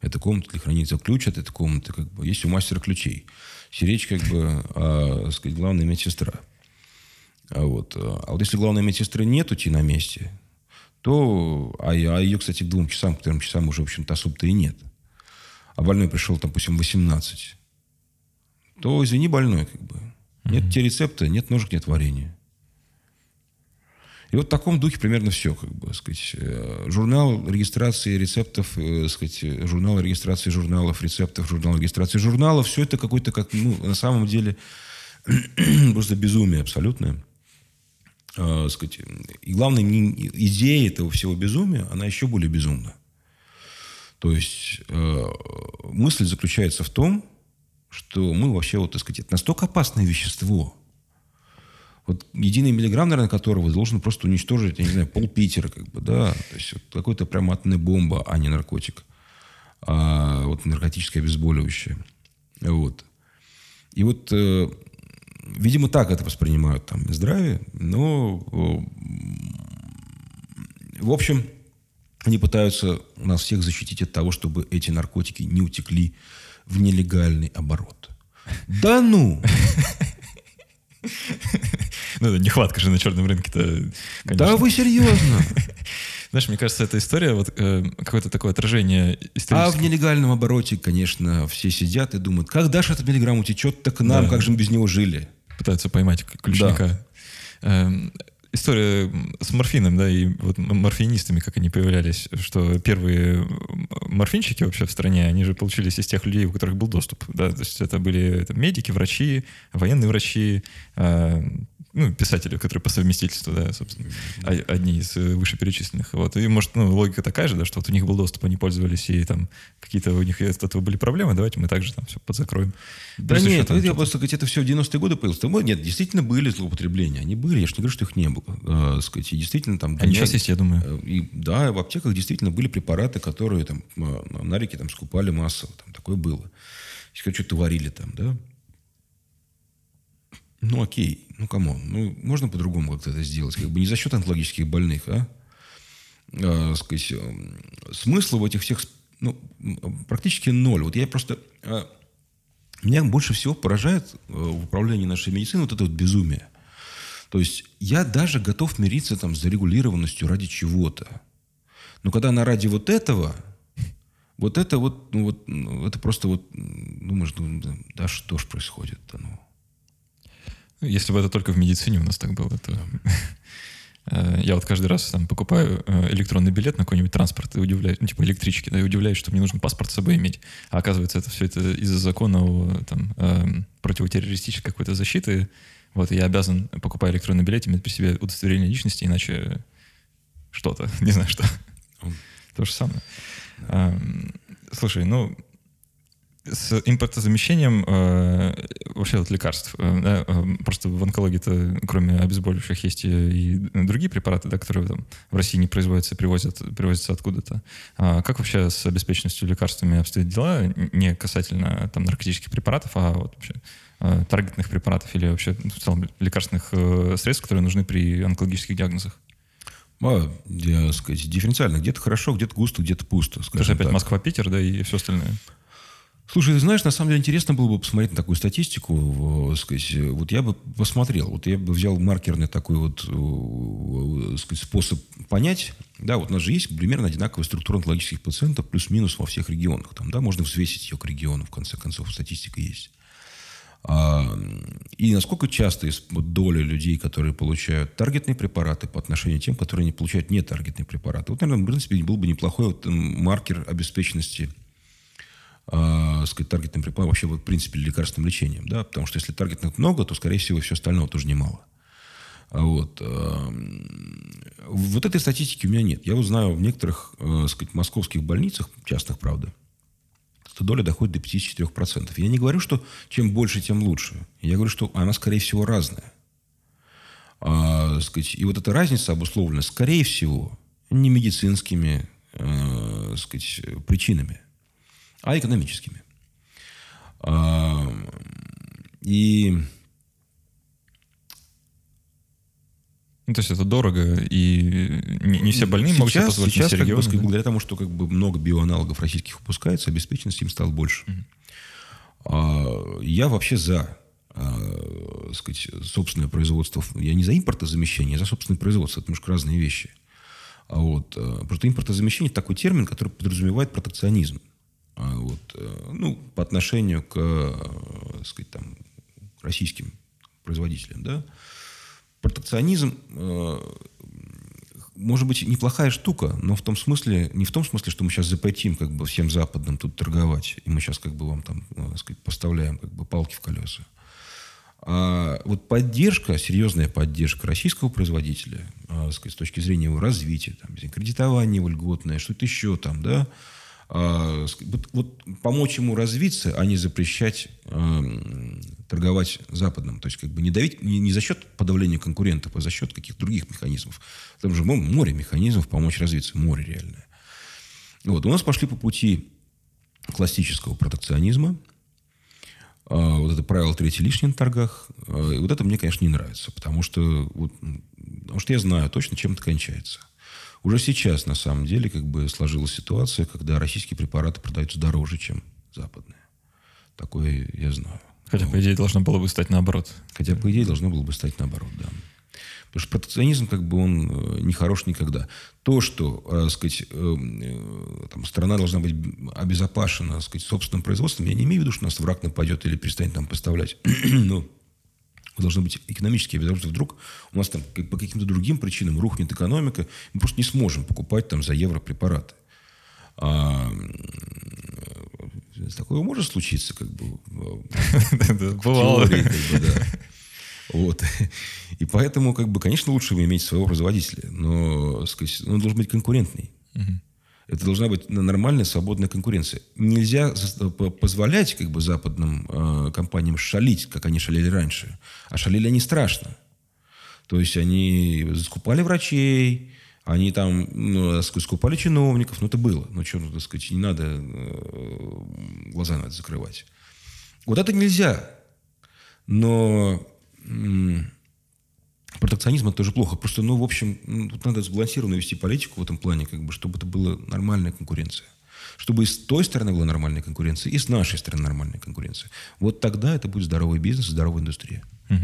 Это комната для хранения ключ от этой комнаты, как бы, есть у мастера ключей. Сиречь, как бы, а, сказать, главная медсестра. А вот, а вот если главной медсестры нет уйти на месте, то, а, а ее, кстати, к двум часам, к трем часам уже, в общем-то, особо-то и нет. А больной пришел, допустим, 18, то, извини, больной, как бы. Нет mm-hmm. те рецепта, нет ножек, нет варенья. И вот в таком духе примерно все, как бы, сказать. Э, журнал регистрации рецептов, э, сказать, журнал регистрации журналов, рецептов, журнал регистрации журналов, все это какой-то, как, ну, на самом деле, просто безумие абсолютное. Э, сказать. И главное, не, идея этого всего безумия, она еще более безумна. То есть э, мысль заключается в том, что мы вообще, вот, так сказать, это настолько опасное вещество – вот единый миллиграмм, наверное, которого должен просто уничтожить, я не знаю, пол Питера, как бы, да, то есть вот какой-то прям атомная бомба, а не наркотик, а вот наркотическое обезболивающее, вот. И вот, э, видимо, так это воспринимают там здравие, но, э, в общем, они пытаются нас всех защитить от того, чтобы эти наркотики не утекли в нелегальный оборот. Да ну! Ну, нехватка же на черном рынке-то, Да вы серьезно? Знаешь, мне кажется, эта история, вот э, какое-то такое отражение А в нелегальном обороте, конечно, все сидят и думают, когда же этот миллиграмм утечет, так нам, да. как же мы без него жили? Пытаются поймать ключника. Да. Эм, история с морфином, да, и вот морфинистами, как они появлялись, что первые морфинчики вообще в стране, они же получились из тех людей, у которых был доступ, да, то есть это были это медики, врачи, военные врачи, э, ну, писатели, которые по совместительству, да, собственно, одни из э, вышеперечисленных. Вот. И, может, ну, логика такая же, да, что вот у них был доступ, они пользовались, и там какие-то у них от этого были проблемы, давайте мы также там все подзакроем. Да Плюс нет, это, я просто сказать, это все в 90-е годы появилось. Там, нет, действительно были злоупотребления, они были, я же не говорю, что их не было. А, сказать, и действительно там... Они сейчас есть, я думаю. Э, и, да, в аптеках действительно были препараты, которые там на реке там скупали массово, там такое было. Если что-то варили там, да, ну, окей, ну, кому? Ну, можно по-другому как-то это сделать? Как бы не за счет онкологических больных, а? а сказать, э, смысла в этих всех ну, практически ноль. Вот я просто... А, меня больше всего поражает э, в управлении нашей медицины вот это вот безумие. То есть я даже готов мириться там с зарегулированностью ради чего-то. Но когда она ради вот этого, вот это вот, ну вот, ну, это просто вот, думаешь, ну, да что ж происходит-то, ну. Если бы это только в медицине у нас так было, то... Э, я вот каждый раз там покупаю э, электронный билет на какой-нибудь транспорт и удивляюсь, ну, типа электрички, да, и удивляюсь, что мне нужно паспорт с собой иметь. А оказывается, это все это из-за закона о, там, э, противотеррористической какой-то защиты. Вот, и я обязан, покупая электронный билет, иметь при себе удостоверение личности, иначе что-то, не знаю что. То же самое. Слушай, ну, с импортозамещением э, вообще вот лекарств. Э, э, просто в онкологии-то, кроме обезболивающих, есть и, и другие препараты, да, которые там в России не производятся, привозят, привозятся откуда-то. А как вообще с обеспеченностью лекарствами обстоят дела? Не касательно там наркотических препаратов, а вот вообще э, таргетных препаратов или вообще в целом лекарственных э, средств, которые нужны при онкологических диагнозах? А, я, сказать, дифференциально. Где-то хорошо, где-то густо, где-то пусто. Это же опять Москва-Питер, да, и все остальное. Слушай, ты знаешь, на самом деле интересно было бы посмотреть на такую статистику. Сказать, вот я бы посмотрел, вот я бы взял маркерный такой вот сказать, способ понять. Да, вот у нас же есть примерно одинаковая структура онкологических пациентов, плюс-минус во всех регионах. Там, да, можно взвесить ее к региону, в конце концов, статистика есть. А, и насколько часто доля людей, которые получают таргетные препараты по отношению к тем, которые не получают нетаргетные препараты. Вот, наверное, в принципе, был бы неплохой вот маркер обеспеченности э, сказать, таргетным препаратом, вообще, в принципе, лекарственным лечением. Да? Потому что если таргетных много, то, скорее всего, все остальное тоже немало. Вот. Вот этой статистики у меня нет. Я вот знаю в некоторых, э, сказать, московских больницах, частных, правда, эта доля доходит до 54%. Я не говорю, что чем больше, тем лучше. Я говорю, что она, скорее всего, разная. А, сказать, и вот эта разница обусловлена, скорее всего, не медицинскими э, сказать, причинами, а экономическими. А, и Ну, то есть это дорого, и не, не все больные сейчас, могут себе позволить сейчас, как регионы, бы, да? благодаря тому, что как бы много биоаналогов российских выпускается, обеспеченность им стала больше. А, я вообще за а, сказать, собственное производство. Я не за импортозамещение, я за собственное производство. Это немножко разные вещи. А вот, а, просто импортозамещение – такой термин, который подразумевает протекционизм. А, вот, а, ну, по отношению к, а, сказать, там, российским производителям, да. Протекционизм э, может быть неплохая штука, но в том смысле, не в том смысле, что мы сейчас запретим как бы всем западным тут торговать, и мы сейчас как бы вам там, э, сказать, поставляем как бы палки в колеса. А вот поддержка, серьезная поддержка российского производителя, сказать, с точки зрения его развития, там, кредитование его льготное, что-то еще там, да, вот, вот помочь ему развиться, а не запрещать э, торговать западным. То есть как бы не давить не, не за счет подавления конкурентов, а за счет каких-то других механизмов. Там же море механизмов помочь развиться, море реальное. Вот. У нас пошли по пути классического протекционизма. А, вот это правило третий лишний на торгах. А, и вот это мне, конечно, не нравится. Потому что, вот, потому что я знаю точно, чем это кончается. Уже сейчас, на самом деле, как бы сложилась ситуация, когда российские препараты продаются дороже, чем западные. Такое я знаю. Хотя, по идее, должно было бы стать наоборот. Хотя, по идее, должно было бы стать наоборот, да. Потому что протекционизм, как бы, он э, не хорош никогда. То, что, э, сказать, э, там, страна должна быть обезопасена, сказать, собственным производством, я не имею в виду, что нас враг нападет или перестанет нам поставлять. Но должны быть экономические обязательства. Вдруг у нас там по каким-то другим причинам рухнет экономика, мы просто не сможем покупать там за евро препараты. А, такое может случиться, как бы. Бывало. Вот. И поэтому, как бы, конечно, лучше иметь своего производителя, но, сказать, он должен быть конкурентный. Это должна быть нормальная, свободная конкуренция. Нельзя позволять как бы, западным э, компаниям шалить, как они шалили раньше. А шалили они страшно. То есть они скупали врачей, они там ну, скупали чиновников. Ну, это было. Ну, что, ну, так сказать, не надо э, глаза надо закрывать. Вот это нельзя. Но протекционизм это тоже плохо. Просто, ну, в общем, тут надо сбалансированно вести политику в этом плане, как бы, чтобы это была нормальная конкуренция. Чтобы и с той стороны была нормальная конкуренция, и с нашей стороны нормальная конкуренция. Вот тогда это будет здоровый бизнес, здоровая индустрия. А,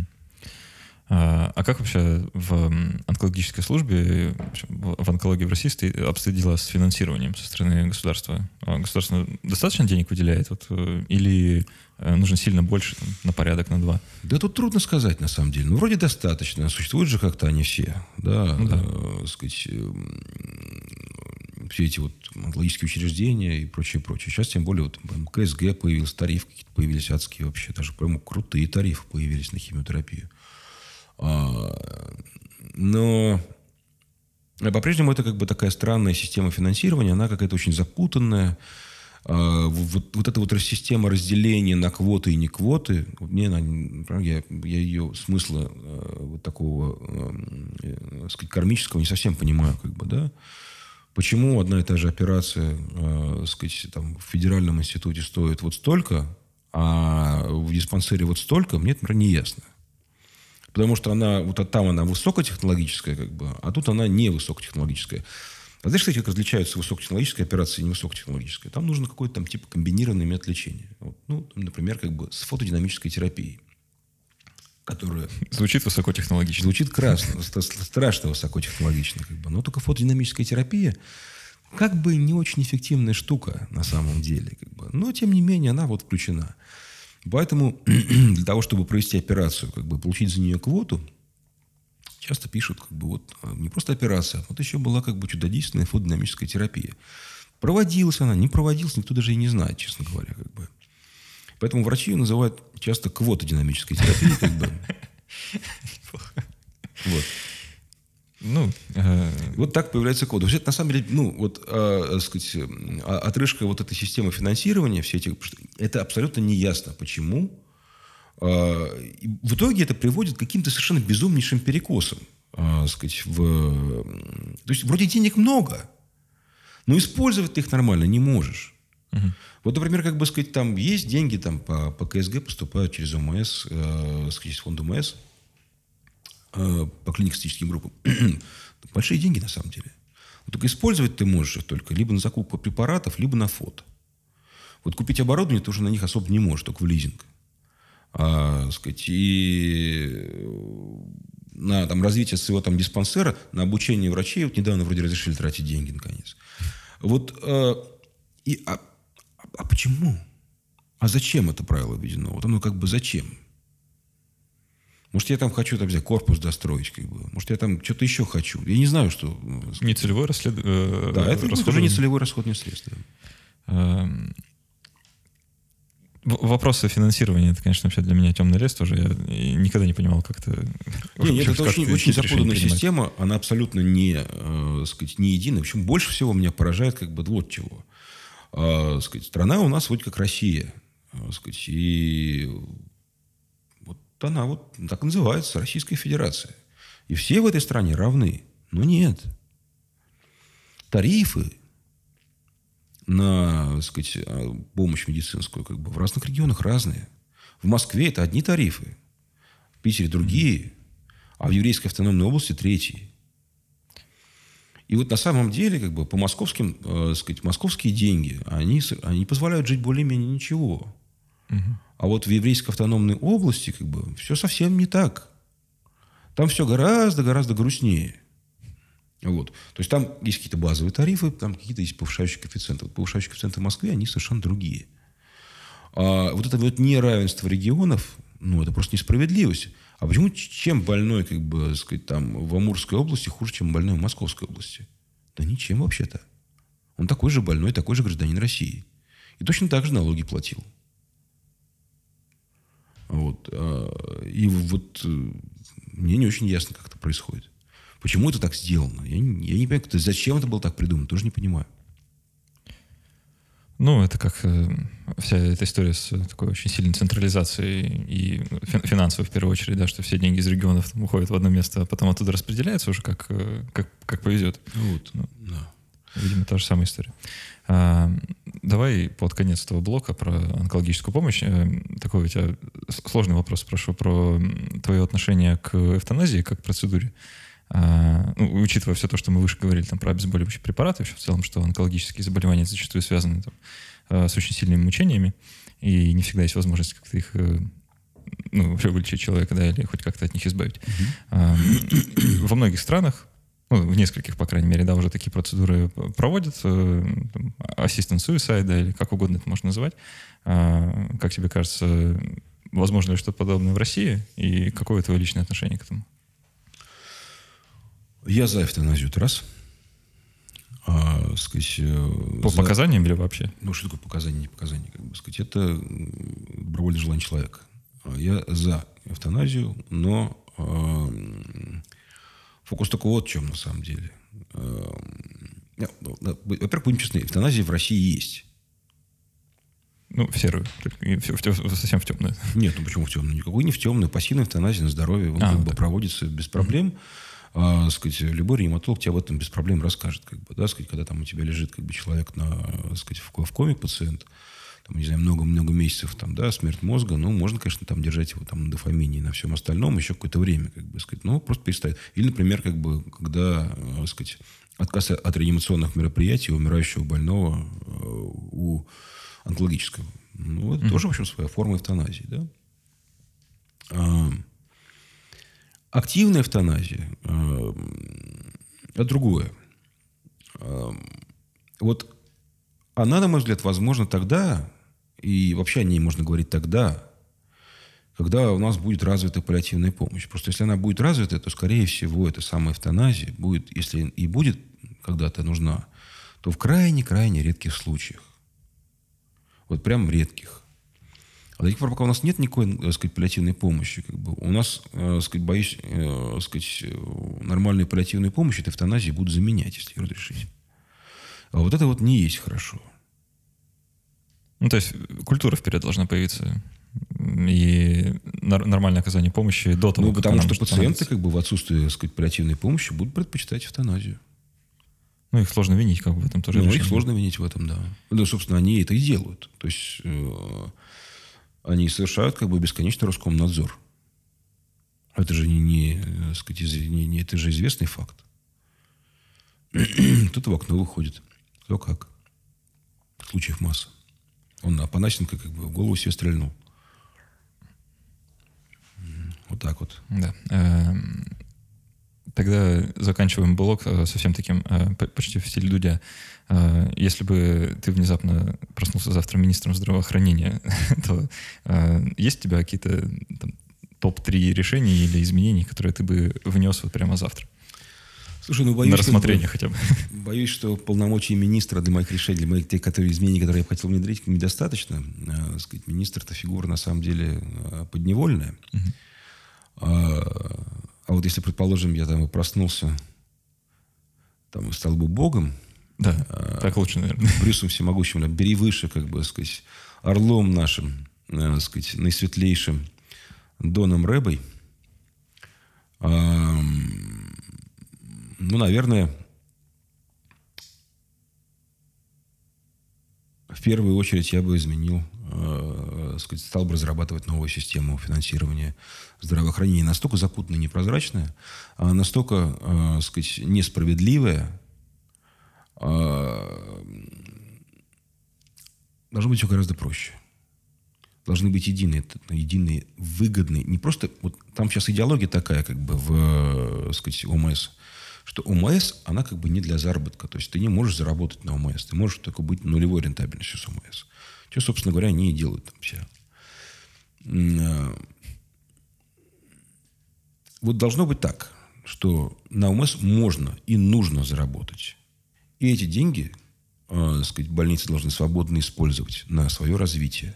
а как вообще в онкологической службе, в онкологии в России обстоит дела с финансированием со стороны государства? А государство достаточно денег выделяет? Вот, э, или Э, нужно сильно больше, там, на порядок, на два? Да тут трудно сказать, на самом деле. Ну, вроде достаточно. Существуют же как-то они все. Да, ну, да. Э, сказать, э, все эти вот онкологические учреждения и прочее, прочее. Сейчас тем более вот КСГ появился, тарифы какие-то появились адские вообще. Даже прямо крутые тарифы появились на химиотерапию. А, но по-прежнему это как бы такая странная система финансирования. Она какая-то очень запутанная. А, вот, вот эта вот система разделения на квоты и не квоты, мне я, я ее смысла э, вот такого, э, сказать, кармического не совсем понимаю, как бы, да. Почему одна и та же операция, э, сказать, там, в федеральном институте стоит вот столько, а в диспансере вот столько, мне, например, не ясно. Потому что она, вот там она высокотехнологическая, как бы, а тут она не высокотехнологическая. А знаешь, кстати, как различаются высокотехнологическая операция и невысокотехнологическая? Там нужно какой-то там типа комбинированный метод лечения. Вот. Ну, например, как бы с фотодинамической терапией которая... Звучит высокотехнологично. Звучит красно, страшно высокотехнологично. Как бы. Но только фотодинамическая терапия как бы не очень эффективная штука на самом деле. Как бы. Но, тем не менее, она вот включена. Поэтому для того, чтобы провести операцию, как бы получить за нее квоту, часто пишут, как бы вот а, не просто операция, а вот еще была как бы чудодейственная фотодинамическая терапия. Проводилась она, не проводилась, никто даже и не знает, честно говоря. Как бы. Поэтому врачи ее называют часто квотодинамической терапией. Как бы. Вот. Ну, э... Вот так появляется код. Вообще, на самом деле, ну, вот, э, сказать, а, отрыжка вот этой системы финансирования, все эти, это абсолютно неясно, почему. Э, в итоге это приводит к каким-то совершенно безумнейшим перекосам. Э, сказать, в... То есть, вроде денег много, но использовать ты их нормально не можешь. Угу. Вот, например, как бы сказать, там есть деньги там, по, по КСГ поступают через ОМС, э, через фонд ОМС. Э, по клинико-статистическим группам. Большие деньги на самом деле. Только использовать ты можешь только либо на закупку препаратов, либо на фото. Вот купить оборудование ты уже на них особо не можешь, только в лизинг. А, сказать, и э, на там, развитие своего там, диспансера, на обучение врачей, вот недавно вроде разрешили тратить деньги, наконец. Вот, э, и, а, а почему? А зачем это правило введено? Вот оно как бы зачем? Может, я там хочу там, взять корпус достроить, как бы. Может, я там что-то еще хочу. Я не знаю, что... Э, Нецелевой расслед... Э, да, это расход... тоже нецелевой расходный средств. Эм, вопросы финансирования, это, конечно, вообще для меня темный лес тоже. Я никогда не понимал, как это... Нет, нет это очень, очень запутанная система. Она абсолютно не, э, сказать, не единая. В общем, больше всего меня поражает как бы вот чего. Э, сказать, страна у нас вроде как Россия. Э, сказать, и она вот так называется, Российская Федерация. И все в этой стране равны. Но нет. Тарифы на так сказать, а, помощь медицинскую как бы, в разных регионах разные. В Москве это одни тарифы, в Питере другие, а в еврейской автономной области третьи. И вот на самом деле, как бы, по московским, э, сказать, московские деньги, они, они позволяют жить более-менее ничего. Угу. А вот в еврейской автономной области как бы все совсем не так. Там все гораздо-гораздо грустнее. Вот. То есть там есть какие-то базовые тарифы, там какие-то есть повышающие коэффициенты. Вот повышающие коэффициенты в Москве, они совершенно другие. А вот это вот неравенство регионов, ну, это просто несправедливость. А почему чем больной, как бы, сказать, там, в Амурской области хуже, чем больной в Московской области? Да ничем вообще-то. Он такой же больной, такой же гражданин России. И точно так же налоги платил. Вот. А, и вот э, мне не очень ясно, как это происходит. Почему это так сделано? Я не, я не понимаю, зачем это было так придумано, тоже не понимаю. Ну, это как э, вся эта история с такой очень сильной централизацией и финансовой в первую очередь, да, что все деньги из регионов там, уходят в одно место, а потом оттуда распределяются уже как, э, как, как повезет. Вот, ну, да. Видимо, та же самая история. А, давай под конец этого блока про онкологическую помощь. Э, такой у тебя сложный вопрос спрошу про твое отношение к эвтаназии как к процедуре. А, ну, учитывая все то, что мы выше говорили там, про обезболивающие препараты, вообще в целом, что онкологические заболевания зачастую связаны там, э, с очень сильными мучениями, и не всегда есть возможность как-то их э, ну, вообще вылечить человека, да, или хоть как-то от них избавить. Mm-hmm. Во многих странах ну, в нескольких, по крайней мере, да, уже такие процедуры проводят, э, assistant suicide, да, или как угодно это можно называть. А, как тебе кажется, возможно ли что-то подобное в России, и какое твое личное отношение к этому? Я за эвтаназию, это раз. А, сказать, э, По за... показаниям или вообще? Ну, что такое показания, не показания? Как бы сказать, это добровольное желание человека. Я за эвтаназию, но э, Фокус только вот в чем на самом деле. Эм, ну, во-первых, будем честны, эвтаназия в России есть. Ну, в серую. Совсем в темную. Нет, ну почему в темную? Никакой не в темную. Пассивная эвтаназия на здоровье. Он а, как бы так. проводится без проблем. Mm-hmm. А, сказать, любой реаниматолог тебе об этом без проблем расскажет. Как бы, да, сказать, когда там у тебя лежит как бы, человек на, сказать, в, в коме пациент, там, не знаю, много-много месяцев, там, да, смерть мозга, ну, можно, конечно, там держать его там на дофамине и на всем остальном еще какое-то время, как бы сказать, ну, просто перестать. Или, например, как бы, когда, э, так сказать, отказ от реанимационных мероприятий у умирающего больного э, у онкологического. Ну, это mm-hmm. тоже, в общем, своя форма эвтаназии, да. А, активная эвтаназия а, это другое. А, вот она, на мой взгляд, возможно тогда, и вообще о ней можно говорить тогда, когда у нас будет развита паллиативная помощь. Просто если она будет развита, то, скорее всего, эта самая эвтаназия будет, если и будет когда-то нужна, то в крайне-крайне редких случаях. Вот прям редких. А до тех пор, пока у нас нет никакой, так сказать, паллиативной помощи, как бы, у нас, так сказать, боюсь, так сказать, нормальной паллиативной помощи это эвтаназии будут заменять, если ее разрешить. А вот это вот не есть хорошо. Ну, то есть культура вперед должна появиться и нормальное оказание помощи до того, Ну, потому что пациенты как бы в отсутствии, сказать, паллиативной помощи будут предпочитать эвтаназию. Ну, их сложно винить как бы в этом тоже. Ну, их сложно винить в этом, да. Ну, собственно, они это и делают. То есть э, они совершают как бы бесконечный Роскомнадзор. Это же не, не, так сказать, не, не, это же известный факт. Кто-то в окно выходит. Кто как. Случаев масса. Он Апанасенко как бы в голову себе стрельнул. Вот так вот. Да. Эм, тогда заканчиваем блог э, совсем таким э, почти в стиле Дудя. Э, если бы ты внезапно проснулся завтра министром здравоохранения, то есть у тебя какие-то топ-3 решений или изменений, которые ты бы внес вот прямо завтра? Слушай, ну боюсь, на рассмотрение что, хотя бы. Боюсь, что полномочий министра для моих решений, для моих тех, которые изменений, которые я хотел внедрить, недостаточно. А, сказать, министр это фигура на самом деле а, подневольная. Угу. А, а вот если, предположим, я там проснулся, там стал бы богом. Да, а, так лучше, наверное. Брюсом всемогущим, бери выше, как бы, сказать, орлом нашим, так сказать, наисветлейшим Доном Рэбой. А, ну, наверное, в первую очередь я бы изменил, э, сказать, стал бы разрабатывать новую систему финансирования здравоохранения. Настолько запутанная, непрозрачная, а настолько, э, сказать, несправедливая, э, должно быть все гораздо проще. Должны быть единые, единые, выгодные. Не просто... Вот там сейчас идеология такая, как бы, в, сказать, ОМС – что ОМС, она как бы не для заработка. То есть ты не можешь заработать на ОМС. Ты можешь только быть нулевой рентабельностью с ОМС. Что, собственно говоря, они и делают там все. А, вот должно быть так, что на ОМС можно и нужно заработать. И эти деньги, э, сказать, больницы должны свободно использовать на свое развитие.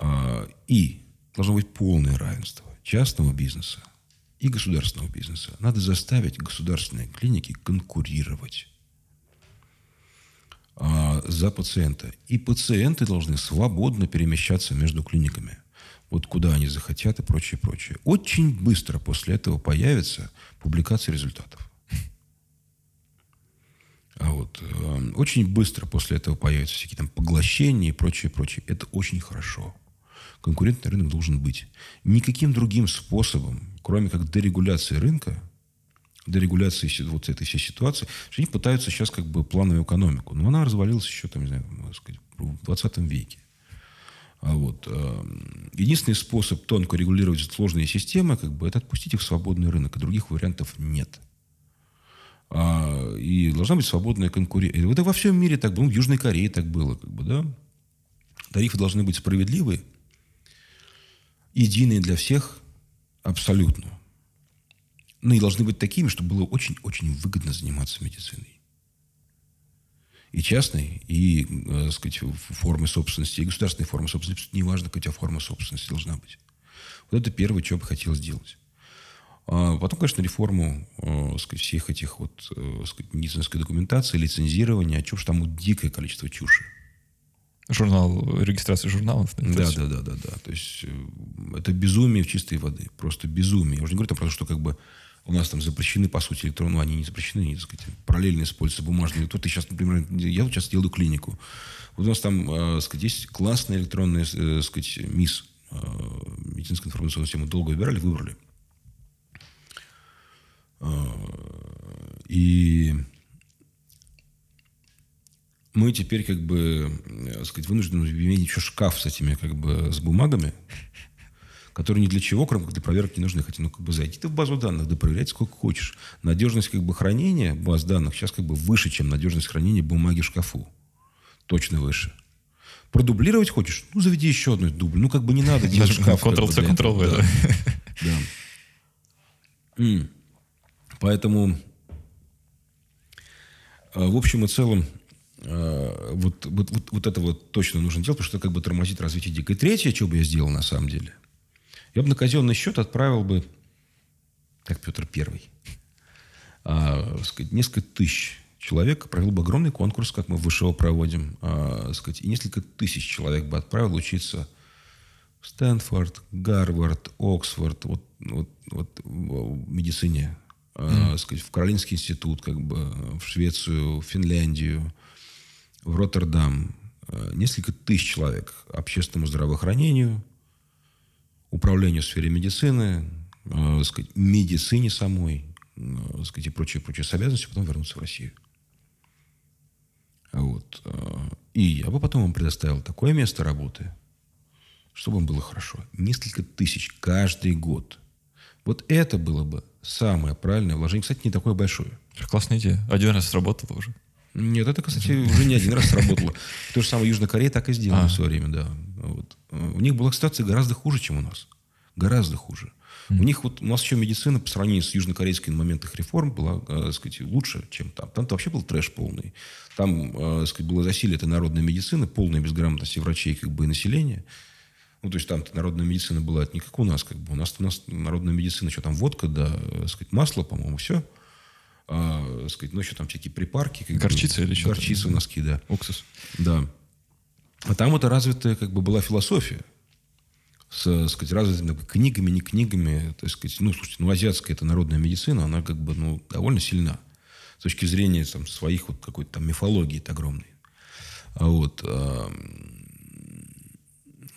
Э, и должно быть полное равенство частного бизнеса и государственного бизнеса. Надо заставить государственные клиники конкурировать а, за пациента. И пациенты должны свободно перемещаться между клиниками. Вот куда они захотят и прочее, прочее. Очень быстро после этого появится публикация результатов. А вот э, очень быстро после этого появятся всякие там поглощения и прочее, прочее. Это очень хорошо. Конкурентный рынок должен быть. Никаким другим способом кроме как дерегуляции рынка, дерегуляции вот этой всей ситуации, что они пытаются сейчас как бы плановую экономику. Но она развалилась еще, там, не знаю, можно сказать, в 20 веке. А вот, э, единственный способ тонко регулировать сложные системы, как бы, это отпустить их в свободный рынок, и других вариантов нет. А, и должна быть свободная конкуренция. Это во всем мире так было. Ну, в Южной Корее так было. Как бы, да? Тарифы должны быть справедливые, единые для всех, Абсолютно. Ну и должны быть такими, чтобы было очень-очень выгодно заниматься медициной. И частной, и, э, так сказать, формы собственности, и государственной формы собственности. Неважно, какая форма собственности должна быть. Вот это первое, что бы хотел сделать. А потом, конечно, реформу э, сказать, всех этих вот, э, сказать, медицинской документации, лицензирования, а чушь там дикое количество чуши. Журнал, регистрация журналов. Да, да, да, да, да. То есть э, это безумие в чистой воды. Просто безумие. Я уже не говорю там про то, что как бы у нас там запрещены, по сути, электронные, ну, они не запрещены, они, так сказать, параллельно используются бумажные. Вот ты сейчас, например, я вот сейчас делаю клинику. Вот у нас там, э, сказать, есть классная электронная, э, сказать, МИС, э, медицинская информационная система. Долго выбирали, выбрали. Э, и мы теперь как бы, так э, сказать, вынуждены иметь еще шкаф с этими как бы с бумагами, которые ни для чего, кроме как для проверки не нужны. Хотя, ну, как бы зайти ты в базу данных, да проверять сколько хочешь. Надежность как бы хранения баз данных сейчас как бы выше, чем надежность хранения бумаги в шкафу. Точно выше. Продублировать хочешь? Ну, заведи еще одну дубль. Ну, как бы не надо делать шкаф. Ctrl-C, Ctrl-V. Да. Поэтому, э, в общем и целом, вот, вот, вот, вот это вот точно нужно делать, потому что это как бы тормозит развитие дикой. Третье, что бы я сделал на самом деле, я бы на казенный счет отправил бы, как Петр Первый, а, сказать, несколько тысяч человек провел бы огромный конкурс, как мы в ВШО проводим, а, сказать, и несколько тысяч человек бы отправил учиться в Стэнфорд, Гарвард, Оксфорд, вот, вот, вот в медицине, mm. а, сказать, в Каролинский институт, как бы, в Швецию, в Финляндию, в Роттердам. А, несколько тысяч человек общественному здравоохранению, управлению в сфере медицины, а, сказать, медицине самой, а, сказать, и прочее, с обязанностью потом вернуться в Россию. Вот. И я бы потом вам предоставил такое место работы, чтобы вам было хорошо. Несколько тысяч каждый год. Вот это было бы самое правильное вложение. Кстати, не такое большое. Классная идея. Один раз сработало уже. Нет, это, кстати, уже не один раз сработало. То же самое Южная Корея так и сделала а. в свое время, да. Вот. У них была ситуация гораздо хуже, чем у нас. Гораздо хуже. У них вот, у нас еще медицина по сравнению с южнокорейской на момент их реформ была, э, так сказать, лучше, чем там. Там-то вообще был трэш полный. Там, э, так сказать, было засилие этой народной медицины, полная безграмотности врачей как бы, и населения. Ну, то есть там народная медицина была не как у нас, как бы. У нас, у нас народная медицина, что там, водка, да, так э, сказать, масло, по-моему, все. А, так сказать, ну, еще там всякие припарки. Как горчица бы, или что Горчица, носки, да. Уксус. Да. А там это развитая как бы была философия с, так сказать, разными книгами, не книгами. Есть, сказать, ну, слушайте, ну, азиатская это народная медицина, она как бы, ну, довольно сильна. С точки зрения там, своих вот какой-то там мифологии огромной. А вот.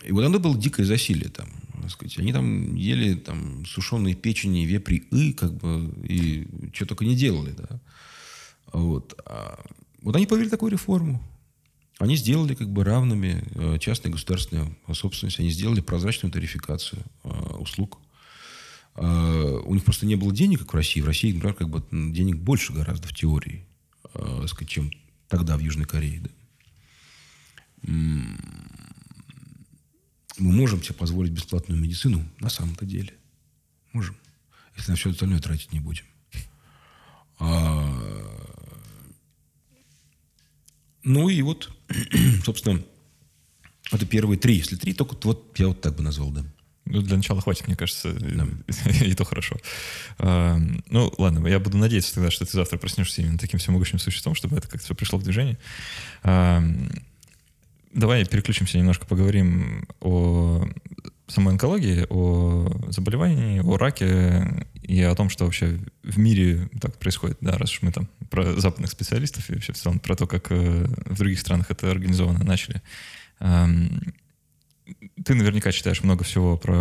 И вот оно было дикое засилие там. Сказать. Они там ели там сушеные печени, вепри, и как бы, и что только не делали, да. Вот. А вот они повели такую реформу. Они сделали как бы равными э, частную и государственную собственность. Они сделали прозрачную тарификацию э, услуг. Э, у них просто не было денег, как в России. В России, например, как бы денег больше гораздо в теории, сказать, чем тогда в Южной Корее. Да. Мы можем себе позволить бесплатную медицину на самом-то деле. Можем. Если на все остальное тратить не будем. А... Ну и вот собственно, это первые три. Если три, то вот я вот так бы назвал, да. Ну, для начала хватит, мне кажется, да. и то хорошо. А, ну, ладно, я буду надеяться тогда, что ты завтра проснешься именно таким всемогущим существом, чтобы это как-то все пришло в движение. А, давай переключимся немножко, поговорим о самой онкологии, о заболевании, о раке и о том, что вообще в мире так происходит, да, раз уж мы там про западных специалистов и вообще в целом про то, как э, в других странах это организовано начали. Ты наверняка читаешь много всего про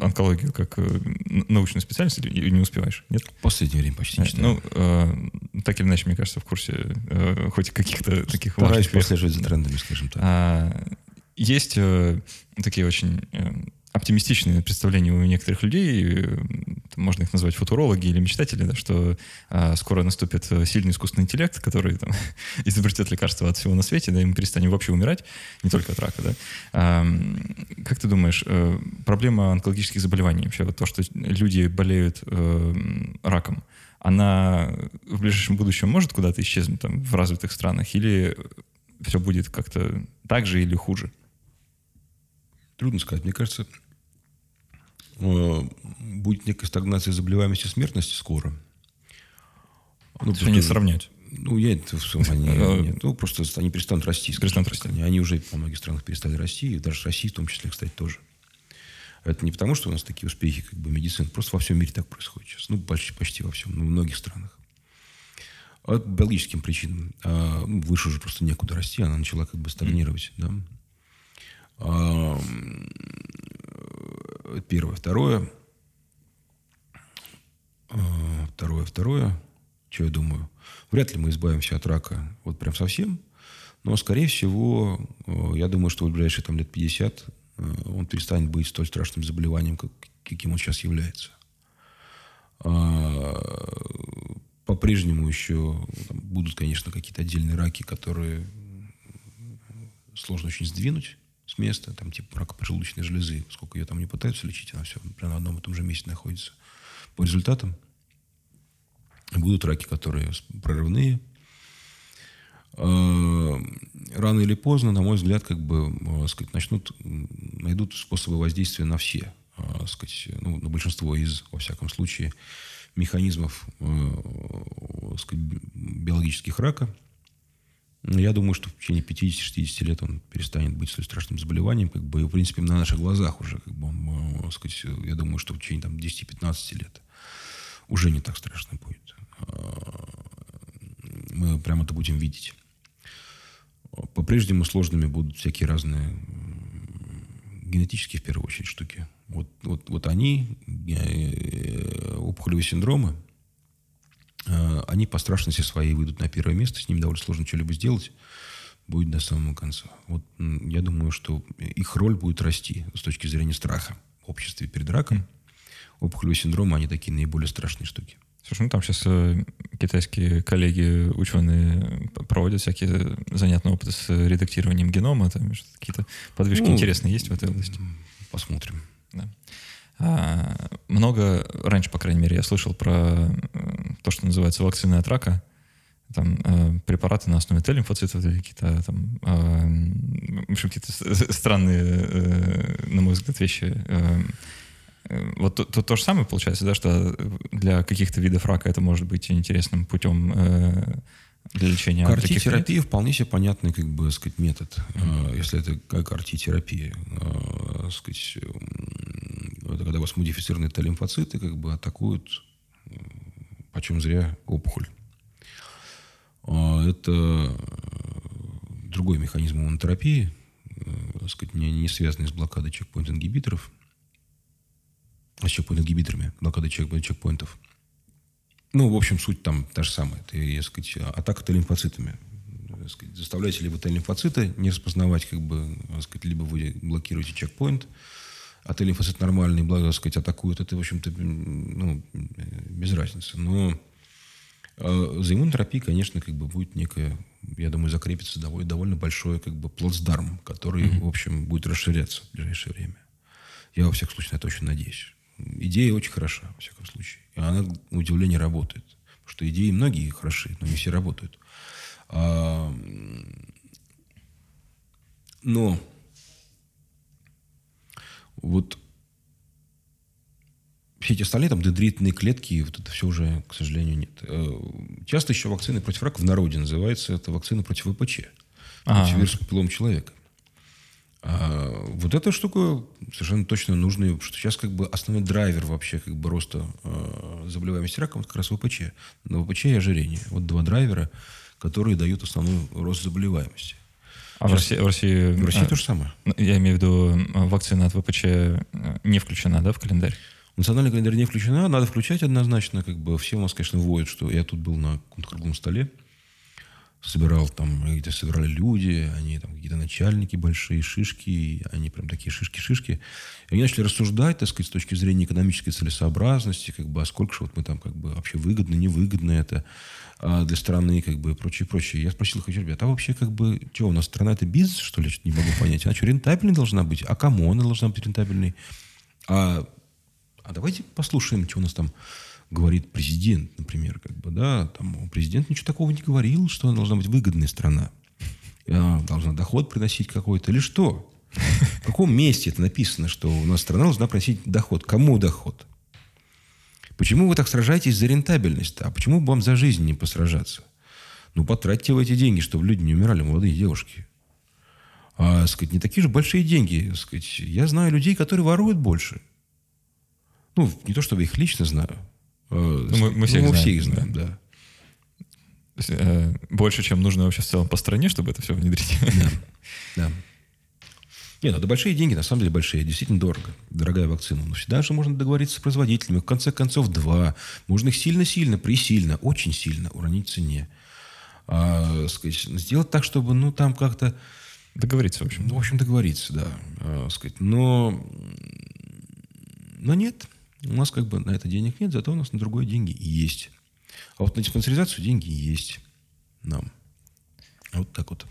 онкологию как э, научную специальность или не успеваешь, нет? Последнее время почти не читаю. Ну, э, так или иначе, мне кажется, в курсе э, хоть каких-то таких Стараюсь важных... прослеживать за трендами, скажем так. А, есть э, такие очень э, оптимистичные представления у некоторых людей, э, можно их назвать футурологи или мечтатели, да, что а, скоро наступит э, сильный искусственный интеллект, который там, изобретет лекарства от всего на свете, да, и мы перестанем вообще умирать, не только от рака. Да. А, как ты думаешь, а, проблема онкологических заболеваний, вообще вот то, что люди болеют а, раком, она в ближайшем будущем может куда-то исчезнуть там, в развитых странах, или все будет как-то так же или хуже? Трудно сказать. Мне кажется, Э, будет некая стагнация заболеваемости смертности скоро. Ну, просто, не сравнять. Ну, я это они, нет, ну, просто они перестанут расти. Перестанут расти. Они, они уже во многих странах перестали расти, и даже в России в том числе, кстати, тоже. Это не потому, что у нас такие успехи как бы медицины, просто во всем мире так происходит сейчас. Ну, почти, почти во всем, ну, в многих странах. А по биологическим причинам. А, ну, выше уже просто некуда расти, она начала как бы стагнировать, mm. да. А, Первое. Второе. А, второе. Второе. Что я думаю? Вряд ли мы избавимся от рака вот прям совсем. Но, скорее всего, э, я думаю, что в ближайшие там, лет 50 э, он перестанет быть столь страшным заболеванием, как, каким он сейчас является. А, по-прежнему еще там, будут, конечно, какие-то отдельные раки, которые сложно очень сдвинуть с места, там типа рака поджелудочной железы, сколько ее там не пытаются лечить, она все на одном и том же месте находится. По результатам будут раки, которые прорывные. А, рано или поздно, на мой взгляд, как бы, а, сказать, начнут, найдут способы воздействия на все, а, сказать, ну, на большинство из, во всяком случае, механизмов сказать, биологических рака – я думаю, что в течение 50-60 лет он перестанет быть столь страшным заболеванием, как бы, и, в принципе, на наших глазах уже, как бы, он, сказать, я думаю, что в течение там, 10-15 лет уже не так страшно будет. А, мы прямо это будем видеть. По-прежнему сложными будут всякие разные генетические, в первую очередь, штуки. Вот, вот, вот они, э, опухолевые синдромы, Э, они по страшности своей выйдут на первое место, с ними довольно сложно что-либо сделать, будет до самого конца. Вот я думаю, что их роль будет расти с точки зрения страха в обществе перед раком. Опухолевые синдромы, они такие наиболее страшные штуки. Слушай, ну там сейчас э, китайские коллеги, ученые проводят всякие занятные опыты с редактированием генома, там какие-то подвижки ну, интересные есть в этой области? Посмотрим. Да. А, много, раньше, по крайней мере, я слышал про э, то, что называется вакцины от рака. Там э, препараты на основе Т-лимфоцитов или какие-то там, э, в общем, какие-то странные, э, на мой взгляд, вещи. Э, э вот тут то, то же самое получается, да, что для каких-то видов рака это может быть интересным путем э, для лечения. Картитерапия вполне себе понятный, как бы, сказать, метод, mm-hmm. если это как картитерапия. Сказать, это когда у вас модифицированные Т-лимфоциты как бы атакуют почем зря опухоль. Это э, другой механизм иммунотерапии, э, сказать, не, не связанный с блокадой чекпоинт-ингибиторов, а с чекпоинт-ингибиторами, блокадой чекпоинтов. Ну, в общем, суть там та же самая. Это, так сказать, атака Т-лимфоцитами. Сказать, заставляете либо Т-лимфоциты не распознавать, как бы, сказать, либо вы блокируете чекпоинт, а Т-лимфоцит нормальный, благо, так сказать, атакуют, это, в общем-то, ну, без разницы. Но э, за иммунотерапией, конечно, как бы будет некая, я думаю, закрепится довольно, довольно большой как бы плацдарм, который, mm-hmm. в общем, будет расширяться в ближайшее время. Я, во всяком случае, на это очень надеюсь. Идея очень хороша, во всяком случае. И она, на удивление, работает. Потому что идеи многие хороши, но не все работают. А, но вот все эти остальные, там, дендритные клетки, вот это все уже, к сожалению, нет. Э, часто еще вакцины против рака в народе называется, это вакцина против ВПЧ, а против вирусного пилом человека. А вот эта штука совершенно точно нужна, потому что сейчас как бы основной драйвер вообще как бы роста э, заболеваемости раком, это как раз ВПЧ. На ВПЧ и ожирение. Вот два драйвера, которые дают основной рост заболеваемости. А в России, в России... В России а, то же самое. Я имею в виду, вакцина от ВПЧ не включена, да, в календарь? Национальный календарь не включена, надо включать однозначно. Как бы все у нас, конечно, воют, что я тут был на каком-то круглом столе, собирал там, где собирали люди, они там какие-то начальники большие, шишки, они прям такие шишки-шишки. И они начали рассуждать, так сказать, с точки зрения экономической целесообразности, как бы, а сколько же вот мы там как бы вообще выгодно, невыгодно это. А, для страны, как бы, и прочее, прочее. Я спросил их, ребят, а вообще, как бы, что, у нас страна это бизнес, что ли? Что не могу понять. Она что, рентабельной должна быть? А кому она должна быть рентабельной? А, а давайте послушаем, что у нас там говорит президент, например, как бы, да, там президент ничего такого не говорил, что она должна быть выгодная страна. Она должна доход приносить какой-то или что? В каком месте это написано, что у нас страна должна приносить доход? Кому доход? Почему вы так сражаетесь за рентабельность? А почему бы вам за жизнь не посражаться? Ну, потратьте вы эти деньги, чтобы люди не умирали, молодые девушки. А, сказать, не такие же большие деньги. Сказать, я знаю людей, которые воруют больше. Ну, не то, чтобы их лично знаю. А, ну, мы, мы всех ну, мы знаем, всех знаем, да. да. Э, больше, чем нужно вообще в целом по стране, чтобы это все внедрить. Да, да. Нет, ну, это большие деньги, на самом деле большие, действительно дорого. Дорогая вакцина. Но всегда же можно договориться с производителями. В конце концов, два. Можно их сильно-сильно, присильно, очень сильно уронить в цене. А, сказать, сделать так, чтобы, ну, там как-то... Договориться, в общем. Ну, в общем, договориться, да. А, сказать. Но, но нет. У нас как бы на это денег нет, зато у нас на другое деньги есть. А вот на диспансеризацию деньги есть нам. Вот так вот.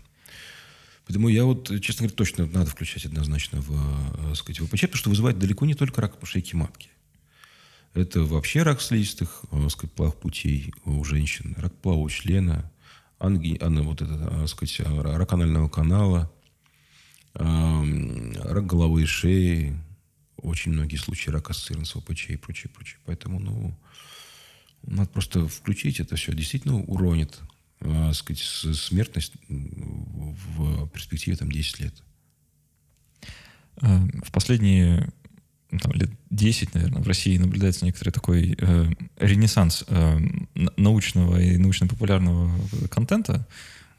Поэтому я вот, честно говоря, точно надо включать однозначно в, э, сказать, в ВПЧ, потому что вызывает далеко не только рак шейки матки. Это вообще рак слизистых, э, сказать, половых путей у женщин, рак полового члена, анги, ан, вот это, так сказать, рак анального канала, э, рак головы и шеи, очень многие случаи рака ассоциированы с и прочее, прочее. Поэтому, ну, надо просто включить это все. Действительно уронит э, сказать, смертность в перспективе там, 10 лет. Э, в последние ну, там, лет 10, наверное, в России наблюдается некоторый такой э, ренессанс э, научного и научно-популярного контента.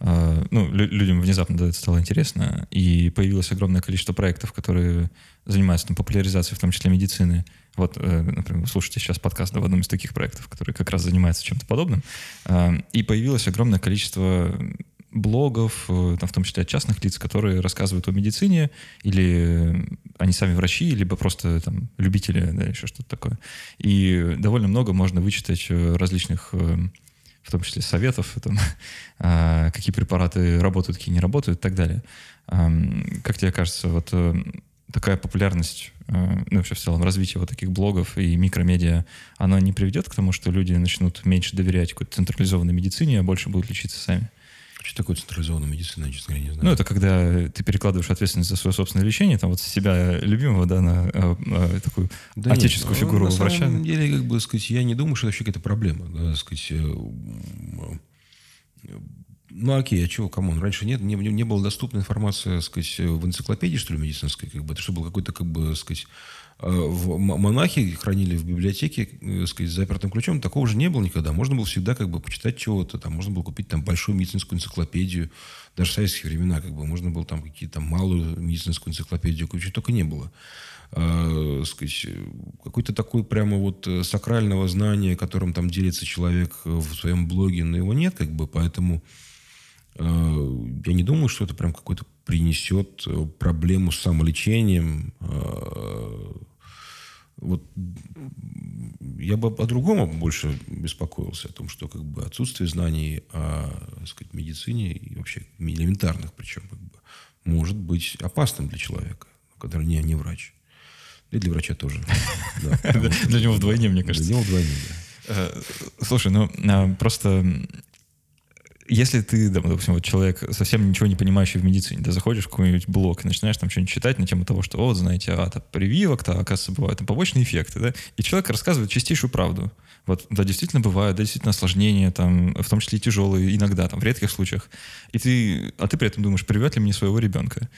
Ну, людям внезапно это стало интересно, и появилось огромное количество проектов, которые занимаются там, популяризацией, в том числе медицины. Вот, э, например, вы слушаете сейчас подкаст в одном из таких проектов, который как раз занимается чем-то подобным. Э, и появилось огромное количество блогов, э, там, в том числе от частных лиц, которые рассказывают о медицине, или они сами врачи, либо просто там, любители, да, еще что-то такое. И довольно много можно вычитать э, различных, э, в том числе советов, там, а, какие препараты работают, какие не работают и так далее. Как тебе кажется, вот такая популярность, ну, вообще в целом развитие вот таких блогов и микромедиа, оно не приведет к тому, что люди начнут меньше доверять какой-то централизованной медицине, а больше будут лечиться сами? Что такое централизованная медицина, я, честно говоря, не знаю. Ну, это когда ты перекладываешь ответственность за свое собственное лечение, там вот себя любимого, да, на а, а, такую да отеческую нет, фигуру на врача. На самом деле, как бы сказать, я не думаю, что это вообще какая-то проблема. Да, сказать, э, ну, окей, а чего, come on, раньше нет, не, не было доступна информация, сказать, в энциклопедии, что ли, медицинской, как бы, это что был какой-то, как бы, сказать, Э, в монахи хранили в библиотеке, э, сказать, с запертым ключом. Такого же не было никогда. Можно было всегда как бы почитать чего-то. Там можно было купить там большую медицинскую энциклопедию. Даже в советские времена как бы можно было там какие-то малую медицинскую энциклопедию купить. Только не было. А, сказать, какой-то такой прямо вот э, сакрального знания, которым там делится человек в своем блоге, но его нет как бы. Поэтому я не думаю, что это прям какой-то принесет проблему с самолечением вот я бы о другом больше беспокоился, о том, что как бы отсутствие знаний о так сказать, медицине и вообще элементарных, причем как бы, может быть опасным для человека, который не, не врач. И для врача тоже. Для него вдвойне, мне кажется. Для него вдвойне, да. Э, слушай, ну а, просто если ты, допустим, вот человек совсем ничего не понимающий в медицине, ты заходишь в какой-нибудь блог и начинаешь там что-нибудь читать на тему того, что, вот, знаете, а, там прививок-то, оказывается, бывают там побочные эффекты, да, и человек рассказывает чистейшую правду. Вот, да, действительно бывают, да, действительно осложнения, там, в том числе и тяжелые, иногда, там, в редких случаях. И ты, а ты при этом думаешь, привет ли мне своего ребенка?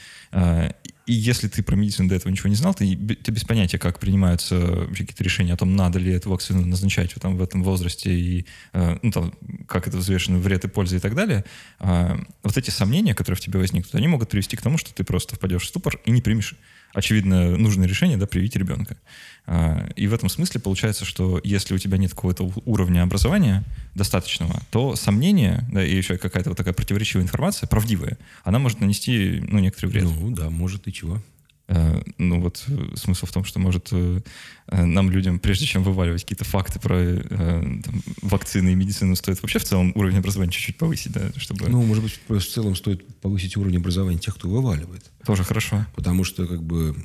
А, и если ты про медицину до этого ничего не знал, ты, ты без понятия, как принимаются какие-то решения о том, надо ли эту вакцину назначать там, в этом возрасте, и э, ну, там, как это взвешено, вред и польза и так далее, э, вот эти сомнения, которые в тебе возникнут, они могут привести к тому, что ты просто впадешь в ступор и не примешь очевидно, нужное решение, да, привить ребенка. А, и в этом смысле получается, что если у тебя нет какого-то уровня образования достаточного, то сомнение, да, и еще какая-то вот такая противоречивая информация, правдивая, она может нанести, ну, некоторый вред. Ну, да, может и чего. Э, ну вот э, смысл в том, что может э, нам, людям, прежде чем вываливать какие-то факты про там, вакцины и медицину, стоит вообще в целом уровень образования чуть-чуть повысить, да, чтобы... Ну, может быть, в целом стоит повысить уровень образования тех, кто вываливает. Тоже хорошо. Потому что, как бы,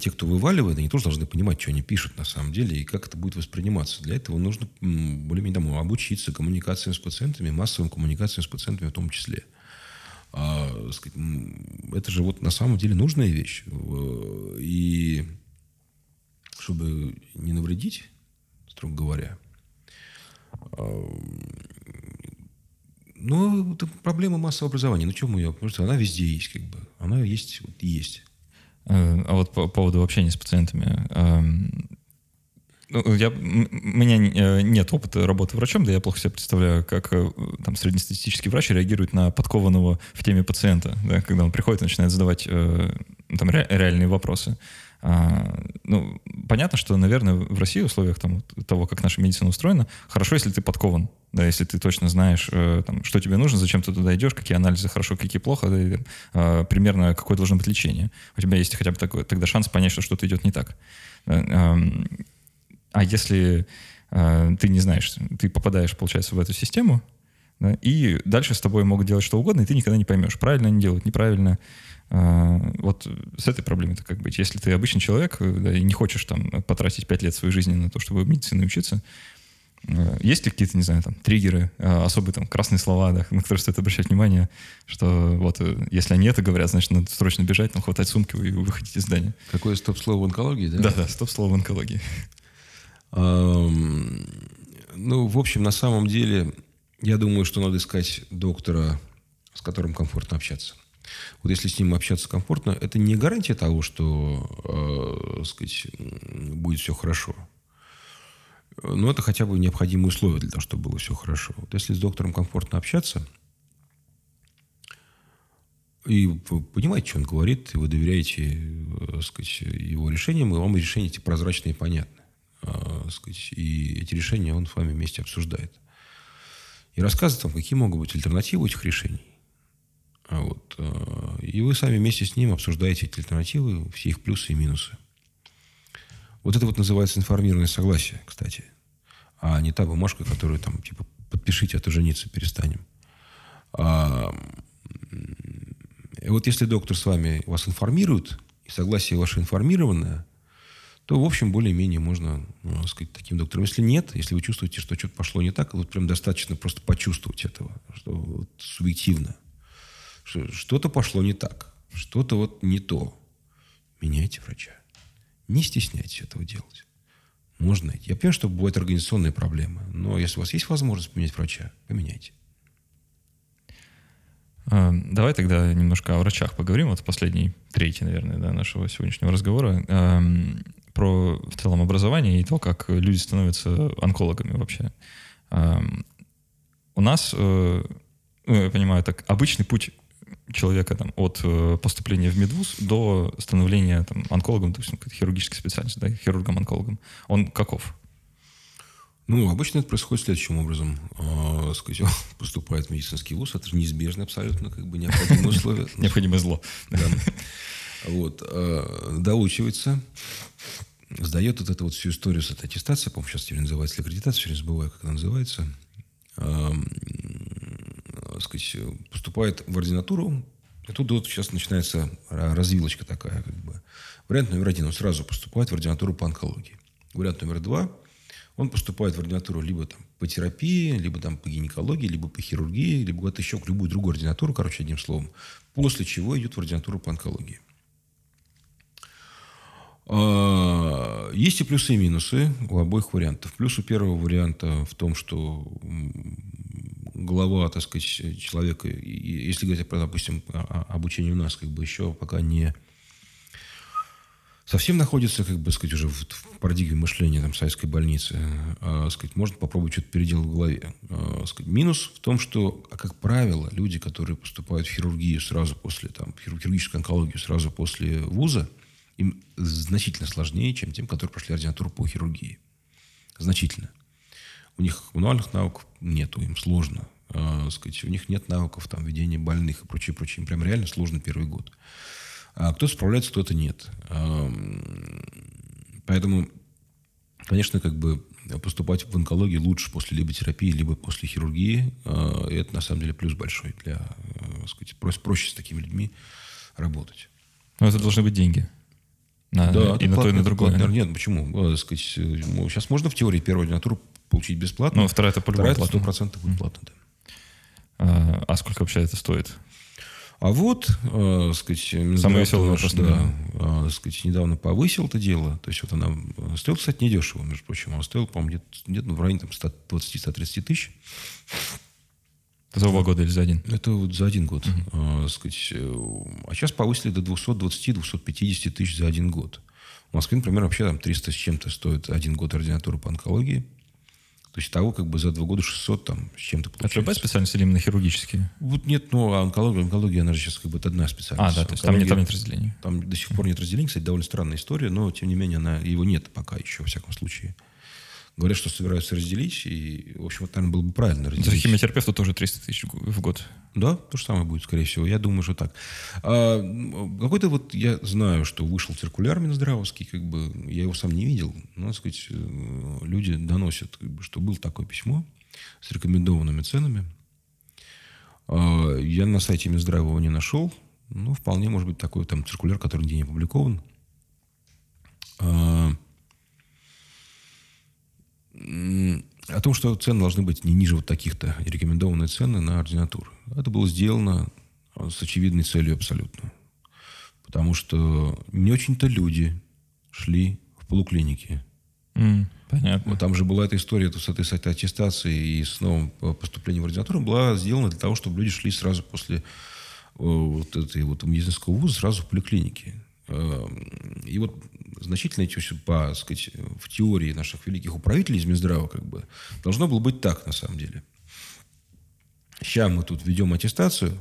те, кто вываливает, они тоже должны понимать, что они пишут на самом деле и как это будет восприниматься. Для этого нужно более-менее обучиться коммуникациям с пациентами, массовым коммуникациям с пациентами в том числе. А, сказать, это же вот на самом деле нужная вещь. И чтобы не навредить, строго говоря, а, ну, это проблема массового образования. Ну, чему я? Потому что она везде есть, как бы. Она есть, вот есть. Э, а вот по поводу общения с пациентами. Ну, я, у меня э, нет опыта работы врачом, да я плохо себе представляю, как э, там среднестатистический врач реагирует на подкованного в теме пациента, да, когда он приходит и начинает задавать э, там ре, реальные вопросы. А, ну, понятно, что, наверное, в России в условиях там, того, как наша медицина устроена, хорошо, если ты подкован, да, если ты точно знаешь, там, что тебе нужно, зачем ты туда идешь, какие анализы хорошо, какие плохо, да, и, э, примерно какое должно быть лечение. У тебя есть хотя бы такой, тогда шанс понять, что что-то идет не так. Э, а если э, ты не знаешь, ты попадаешь, получается, в эту систему, Да? И дальше с тобой могут делать что угодно, и ты никогда не поймешь, правильно они делают, неправильно. А, вот с этой проблемой-то как быть? Если ты обычный человек э, да, и не хочешь там потратить пять лет своей жизни на то, чтобы медициной учиться, э, есть ли какие-то, не знаю, там, триггеры, а, особые там красные слова, да, на которые стоит обращать внимание, что вот э, если они это говорят, значит, надо срочно бежать, там, хватать сумки и выходить из здания. Какое стоп-слово в онкологии, да? Да-да, стоп-слово в онкологии. Ну, в общем, на самом деле, я думаю, что надо искать доктора, с которым комфортно общаться. Вот если с ним общаться комфортно, это не гарантия того, что, э, сказать, будет все хорошо. Но это хотя бы необходимые условия для того, чтобы было все хорошо. Вот если с доктором комфортно общаться, и понимаете, что он говорит, и вы доверяете э, сказать, его решениям, и вам решения эти прозрачные и понятны. Э, сказать, и эти решения он с вами вместе обсуждает. И рассказывает вам, какие могут быть альтернативы этих решений. А вот. Э, и вы сами вместе с ним обсуждаете эти альтернативы, все их плюсы и минусы. Вот это вот называется информированное согласие, кстати. А не та бумажка, которую там, типа, подпишите, а то жениться перестанем. А, и вот если доктор с вами вас информирует, и согласие ваше информированное, то, в общем, более-менее можно, ну, сказать, таким доктором. Если нет, если вы чувствуете, что что-то пошло не так, вот прям достаточно просто почувствовать этого, что вот субъективно что что-то пошло не так, что-то вот не то. Меняйте врача. Не стесняйтесь этого делать. Можно найти. Я понимаю, что бывают организационные проблемы, но если у вас есть возможность поменять врача, поменяйте. А, давай тогда немножко о врачах поговорим. Вот последний, третий, наверное, да, нашего сегодняшнего разговора. Про в целом образование и то, как люди становятся онкологами вообще. У нас, э, ну, я понимаю, так обычный путь человека там, от э, поступления в медвуз до становления там, онкологом, допустим, хирургической специальности, да, хирургом-онкологом, он каков? Ну, обычно это происходит следующим образом. Э, сказать, он поступает в медицинский вуз, это же неизбежно абсолютно, как бы необходимое условие. Необходимое зло. Вот. Э, доучивается, сдает вот эту вот всю историю с этой аттестацией, по-моему, сейчас теперь называется аккредитация, все время забываю, как она называется сказать, поступает в ординатуру, и тут вот сейчас начинается развилочка такая, как бы. Вариант номер один, он сразу поступает в ординатуру по онкологии. Вариант номер два, он поступает в ординатуру либо там по терапии, либо там по гинекологии, либо по хирургии, либо куда-то еще, в любую другую ординатуру, короче, одним словом. После чего идет в ординатуру по онкологии. А, есть и плюсы, и минусы у обоих вариантов. Плюс у первого варианта в том, что голова, так сказать, человека, если говорить про, допустим, обучение у нас, как бы еще пока не совсем находится, как бы сказать, уже в, парадигме мышления там, советской больницы, а, сказать, можно попробовать что-то переделать в голове. А, сказать, минус в том, что, а как правило, люди, которые поступают в хирургию сразу после, там, в хирургическую онкологию сразу после вуза, им значительно сложнее, чем тем, которые прошли ординатуру по хирургии. Значительно. У них мануальных навыков нету, им сложно. Э, сказать, у них нет навыков там, ведения больных и прочее, прочее. Им прям реально сложно первый год. А кто справляется, кто-то нет. Э, поэтому, конечно, как бы поступать в онкологию лучше после либо терапии, либо после хирургии. Э, это, на самом деле, плюс большой для, э, сказать, проще с такими людьми работать. Но это должны быть деньги. На, да, и на то, и на другое. Нет, почему? Э, сказать, сейчас можно в теории первую ординатуру получить бесплатно. Но вторая это по-любому Вторая это 100% будет платно, да. А, а сколько вообще это стоит? А вот, э, сказать, Самый веселый вопрос, да, э, сказать, недавно повысил это дело. То есть вот она стоила, кстати, недешево, между прочим. Она стоила, по-моему, где-то, где в районе там, 120-130 тысяч. За два года или за один? Это вот за один год. Uh-huh. А, сказать, э, а сейчас повысили до 220-250 тысяч за один год. В Москве, например, вообще там 300 с чем-то стоит один год ординатуры по онкологии. То есть того как бы за два года 600 там с чем-то получается. Это любая специальность или именно хирургические? Вот нет, ну, а онкология, онкология, она же сейчас как бы одна специальность. А, да, то есть там нет, там нет разделения. Там до сих пор нет разделения, кстати, довольно странная история, но, тем не менее, она, его нет пока еще, во всяком случае. Говорят, что собираются разделить, и, в общем, это, наверное, было бы правильно разделить. За химиотерапевта тоже 300 тысяч в год. Да, то же самое будет, скорее всего. Я думаю, что так. А, какой-то вот, я знаю, что вышел циркуляр Минздравовский, как бы, я его сам не видел, но, так сказать, э, люди доносят, как бы, что было такое письмо с рекомендованными ценами А, я на сайте Минздрава его не нашел. Ну, вполне может быть такой там циркуляр, который нигде не опубликован. А, о том, что цены должны быть не ниже вот таких-то рекомендованные цены на ординатуру. Это было сделано с очевидной целью абсолютно. Потому что не очень-то люди шли в полуклиники. Mm, понятно. Вот там же была эта история с этой, с этой аттестацией и с новым поступлением в ординатуру была сделана для того, чтобы люди шли сразу после вот этой вот медицинского вуза сразу в поликлинике. Эм, и вот значительно, по, сказать, в теории наших великих управителей из Минздрава, как бы, должно было быть так, на самом деле. Сейчас мы тут ведем аттестацию.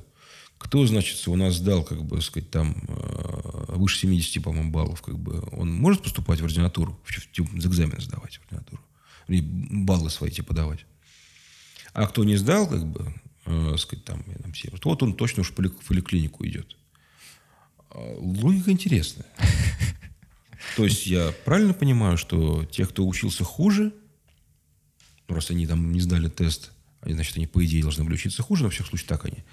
Кто, значит, у нас сдал, как бы, сказать, там, э, выше 70, по-моему, баллов, как бы, он может поступать в ординатуру, в, экзамен сдавать в ординатуру, или баллы свои типа давать. А кто не сдал, как бы, э, сказать, там, там все, вот он точно уж в поликлинику идет. А, логика интересная. То есть я правильно понимаю, что те, кто учился хуже, раз они там не сдали тест, они, значит, они, по идее, должны были учиться хуже, но во всех случаях так они,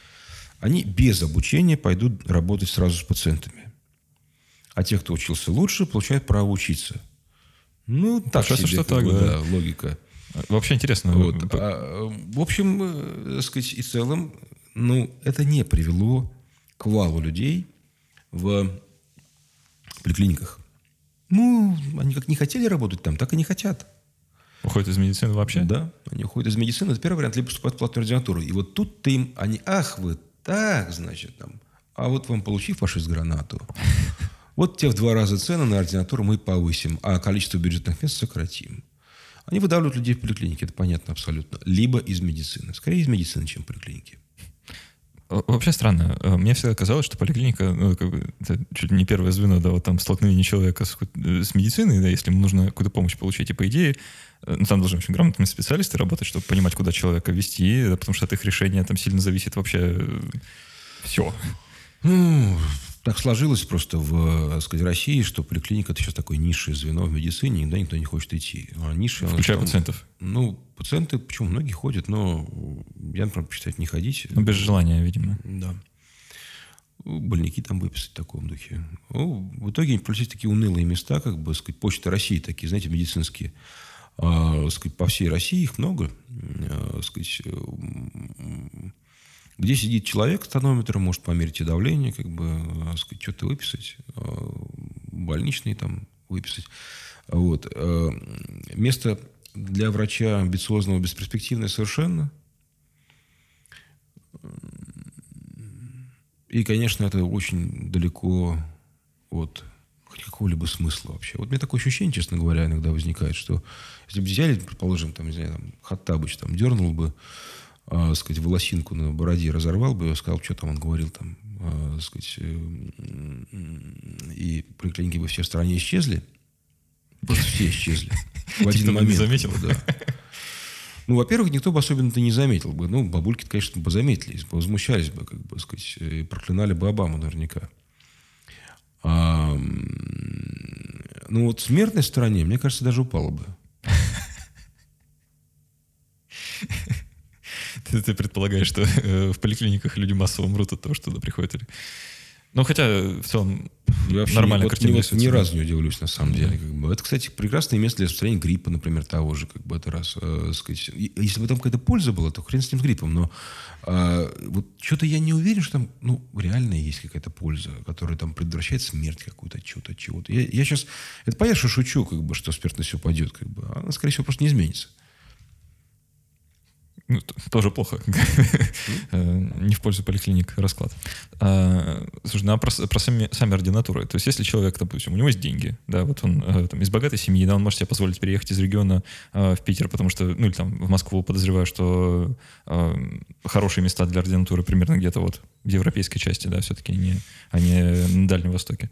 они без обучения пойдут работать сразу с пациентами. А те, кто учился лучше, получают право учиться. Ну, так Кажется, себе, что так, бы, да. да, логика. Вообще интересно. Вот. А, в общем, э, так сказать, и целом, ну, это не привело к валу людей в поликлиниках. Ну, они как не хотели работать там, так и не хотят. Уходят из медицины вообще? Да, они уходят из медицины. Это первый вариант, либо поступают в платную ординатуру. И вот тут ты им, они, ах вы, так, значит, там, а вот вам получив фашист гранату, вот те в два раза цены на ординатуру мы повысим, а количество бюджетных мест сократим. Они выдавливают людей в поликлинике, это понятно абсолютно. Либо из медицины. Скорее из медицины, чем в поликлинике. Вообще странно. Э, мне всегда казалось, что поликлиника, ну, как бы, это чуть ли не первое звено, да, вот там столкновение человека с, э, с медициной, да, если ему нужно какую-то помощь получить. И по идее, э, ну, там должны очень грамотные специалисты работать, чтобы понимать, куда человека вести, да, потому что от их решения там сильно зависит вообще все. Ну, так сложилось просто в так сказать, России, что поликлиника это сейчас такое низшее звено в медицине, никуда никто не хочет идти. А ниша, Включая там, пациентов? Ну, пациенты, почему многие ходят, но я, например, предпочитаю не ходить. Ну, без желания, видимо. Да. Больники там выписать в таком духе. Ну, в итоге получились такие унылые места, как бы, сказать, почта России такие, знаете, медицинские. А, сказать, по всей России их много. А, сказать, где сидит человек с тонометром, может померить и давление, как бы, э, сказать, что-то выписать, э, больничный там выписать. Вот. Э, место для врача амбициозного, бесперспективное совершенно. И, конечно, это очень далеко от какого-либо смысла вообще. Вот меня такое ощущение, честно говоря, иногда возникает, что если бы взяли, предположим, там, не знаю, там, Хаттабыч там дернул бы э, сказать, волосинку на бороде разорвал бы, сказал, что там он говорил, там, э, сказать, э, и поликлиники бы все в стране исчезли. Просто все исчезли. В один момент. заметил? Да. Ну, во-первых, никто бы особенно-то не заметил бы. Ну, бабульки конечно, бы заметили, возмущались бы, как бы сказать, и проклинали бы Обаму наверняка. А, ну, вот в смертной стороне, мне кажется, даже упало бы. Ты, ты предполагаешь, что э, в поликлиниках люди массово умрут от того, что туда приходят? Или... Ну, хотя в целом я нормально вот картина. Вот, ни разу не удивлюсь, на самом деле. Как бы. Это, кстати, прекрасное место для распространения гриппа, например, того же. Как бы это раз, э, сказать. Если бы там какая-то польза была, то хрен с ним с гриппом. Но э, вот что-то я не уверен, что там ну, реально есть какая-то польза, которая там предотвращает смерть какую-то от чего-то, от чего-то. Я, я сейчас... Это понятно, что шучу, как бы, что смертность упадет. Как бы. Она, скорее всего, просто не изменится. Ну, тоже плохо. Э, не в пользу поликлиник расклад. А, слушай, ну а про, про сами, сами ординатуры. То есть, если человек, допустим, у него есть деньги, да, вот он э, из богатой семьи, да, он может себе позволить переехать из региона э, в Питер, потому что, ну, или там в Москву, подозреваю, что хорошие места для ординатуры примерно где-то вот в европейской части, да, все-таки, не, а не на Дальнем Востоке.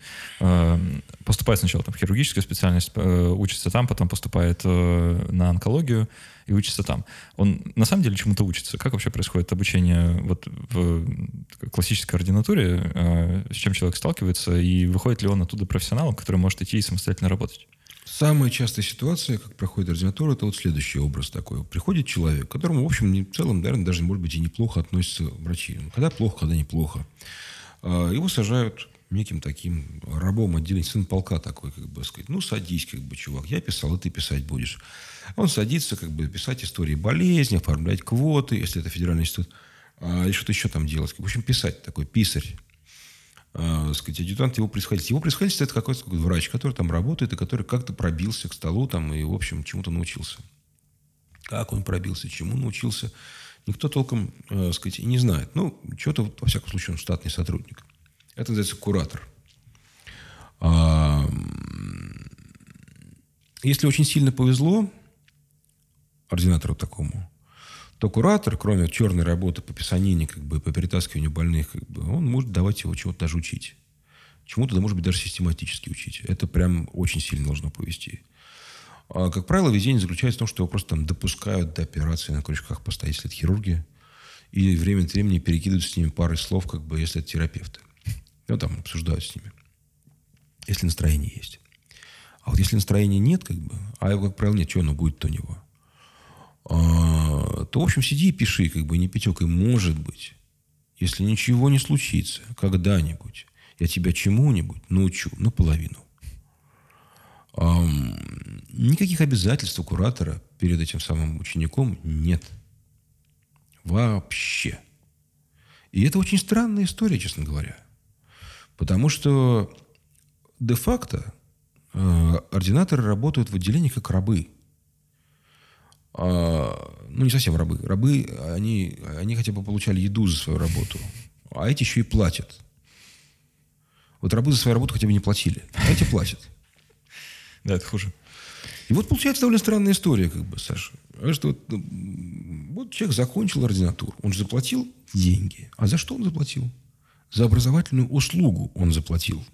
Поступает сначала там в хирургическую специальность, учится там, потом поступает на онкологию, и учится там. Он на самом деле чему-то учится. Как вообще происходит обучение вот в классической ординатуре, э, с чем человек сталкивается, и выходит ли он оттуда профессионалом, который может идти и самостоятельно работать? Самая частая ситуация, как проходит ординатура, это вот следующий образ такой. Приходит человек, к которому, в общем, в целом, наверное, даже, может быть, и неплохо относятся врачи. Ну, когда плохо, когда неплохо. А, его сажают неким таким рабом отделения, сын полка такой, как бы сказать, ну, садись, как бы, чувак, я писал, и ты писать будешь. Он садится, как бы, писать истории болезни, оформлять квоты, если это федеральный институт, а, и что-то еще там делать. В общем, писать такой, писарь. А, сказать, адъютант его происходительства. Его происходительство – это какой-то врач, который там работает, и который как-то пробился к столу там, и, в общем, чему-то научился. Как он пробился, чему научился, никто толком, э, сказать, и не знает. Ну, что-то, во всяком случае, он штатный сотрудник. Это называется куратор. А, если очень сильно повезло ординатору такому, то куратор, кроме черной работы по писанине, как бы, по перетаскиванию больных, как бы, он может давать его чего-то даже учить. Чему-то, да, может быть, даже систематически учить. Это прям очень сильно должно повести. А, как правило, везение заключается в том, что его просто там допускают до операции на крючках постоять, если это хирурги, и время от времени перекидывают с ними пары слов, как бы, если это терапевты. Ну, там обсуждают с ними. Если настроение есть. А вот если настроения нет, как бы, а его, как правило, нет, что оно будет, то него – то, в общем, сиди и пиши, как бы не пятек. И может быть, если ничего не случится, когда-нибудь, я тебя чему-нибудь научу наполовину. Никаких обязательств у куратора перед этим самым учеником нет. Вообще. И это очень странная история, честно говоря. Потому что де-факто э, ординаторы работают в отделении как рабы – ну, не совсем рабы. Рабы, они, они хотя бы получали еду за свою работу. А эти еще и платят. Вот рабы за свою работу хотя бы не платили. А эти платят. Да, это хуже. И вот получается довольно странная история, как бы, Саша. Что вот, ну, вот человек закончил ординатуру. Он же заплатил деньги. А за что он заплатил? За образовательную услугу он заплатил.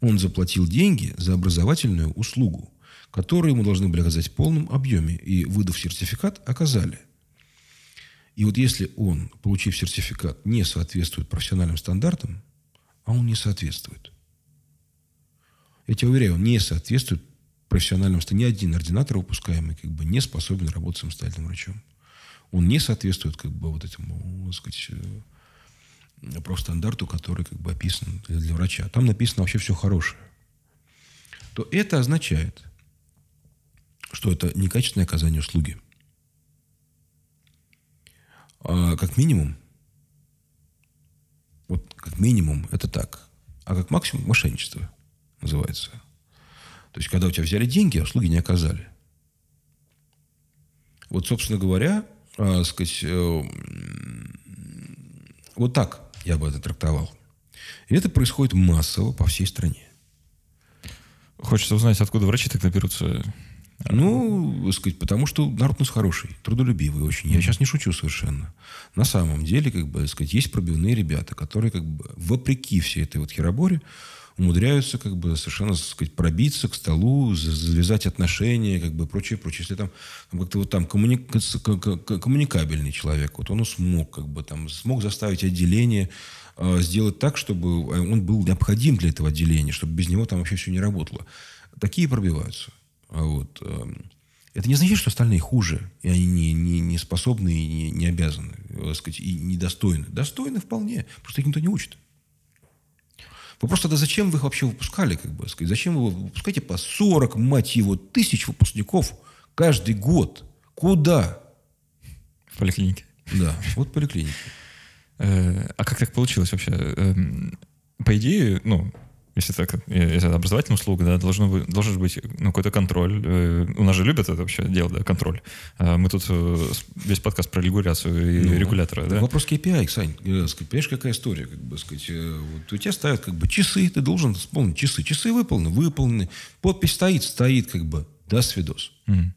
Он заплатил деньги за образовательную услугу которые ему должны были оказать в полном объеме, и, выдав сертификат, оказали. И вот если он, получив сертификат, не соответствует профессиональным стандартам, а он не соответствует. Я тебе уверяю, он не соответствует профессиональным стандартам. Ни один ординатор выпускаемый как бы не способен работать самостоятельным врачом. Он не соответствует как бы вот этому, так сказать, э, профстандарту, который как бы описан для врача. Там написано вообще все хорошее. То это означает, что это некачественное оказание услуги. А как минимум, вот как минимум это так, а как максимум мошенничество называется. То есть, когда у тебя взяли деньги, а услуги не оказали. Вот, собственно говоря, э, сказать, э, вот так я бы это трактовал. И это происходит массово по всей стране. Хочется узнать, откуда врачи тогда берутся ну, сказать, потому что народ у нас хороший, трудолюбивый очень. Я сейчас не шучу совершенно. На самом деле, как бы, сказать, есть пробивные ребята, которые, как бы, вопреки всей этой вот хероборе, умудряются как бы совершенно, так сказать, пробиться к столу, завязать отношения, как бы прочее, прочее. Если там как-то вот там коммуни... коммуникабельный человек, вот он смог как бы там смог заставить отделение э, сделать так, чтобы он был необходим для этого отделения, чтобы без него там вообще все не работало. Такие пробиваются. Вот. Эм, это не означает, что остальные хуже, и они не, не, не способны и не, не обязаны, так сказать, и недостойны. Достойны вполне, просто их никто не учит. Вопрос тогда, зачем вы их вообще выпускали, как бы сказать? Зачем вы выпускаете по 40, мать его, тысяч выпускников каждый год? Куда? В поликлинике. Да, вот в поликлинике. Э, а как так получилось вообще? Эм, по идее, ну, если так, если это образовательная услуга, да, должен быть, должен быть ну, какой-то контроль. Э, у нас же любят это вообще дело, да, контроль. А мы тут э, весь подкаст про регуляцию и ну, регулятора, да? Вопрос KPI, Сань. Э, понимаешь, какая история, как бы сказать. Вот у тебя ставят как бы часы, ты должен вспомнить часы. Часы выполнены, выполнены. Подпись стоит, стоит как бы. Да, свидос. Mm.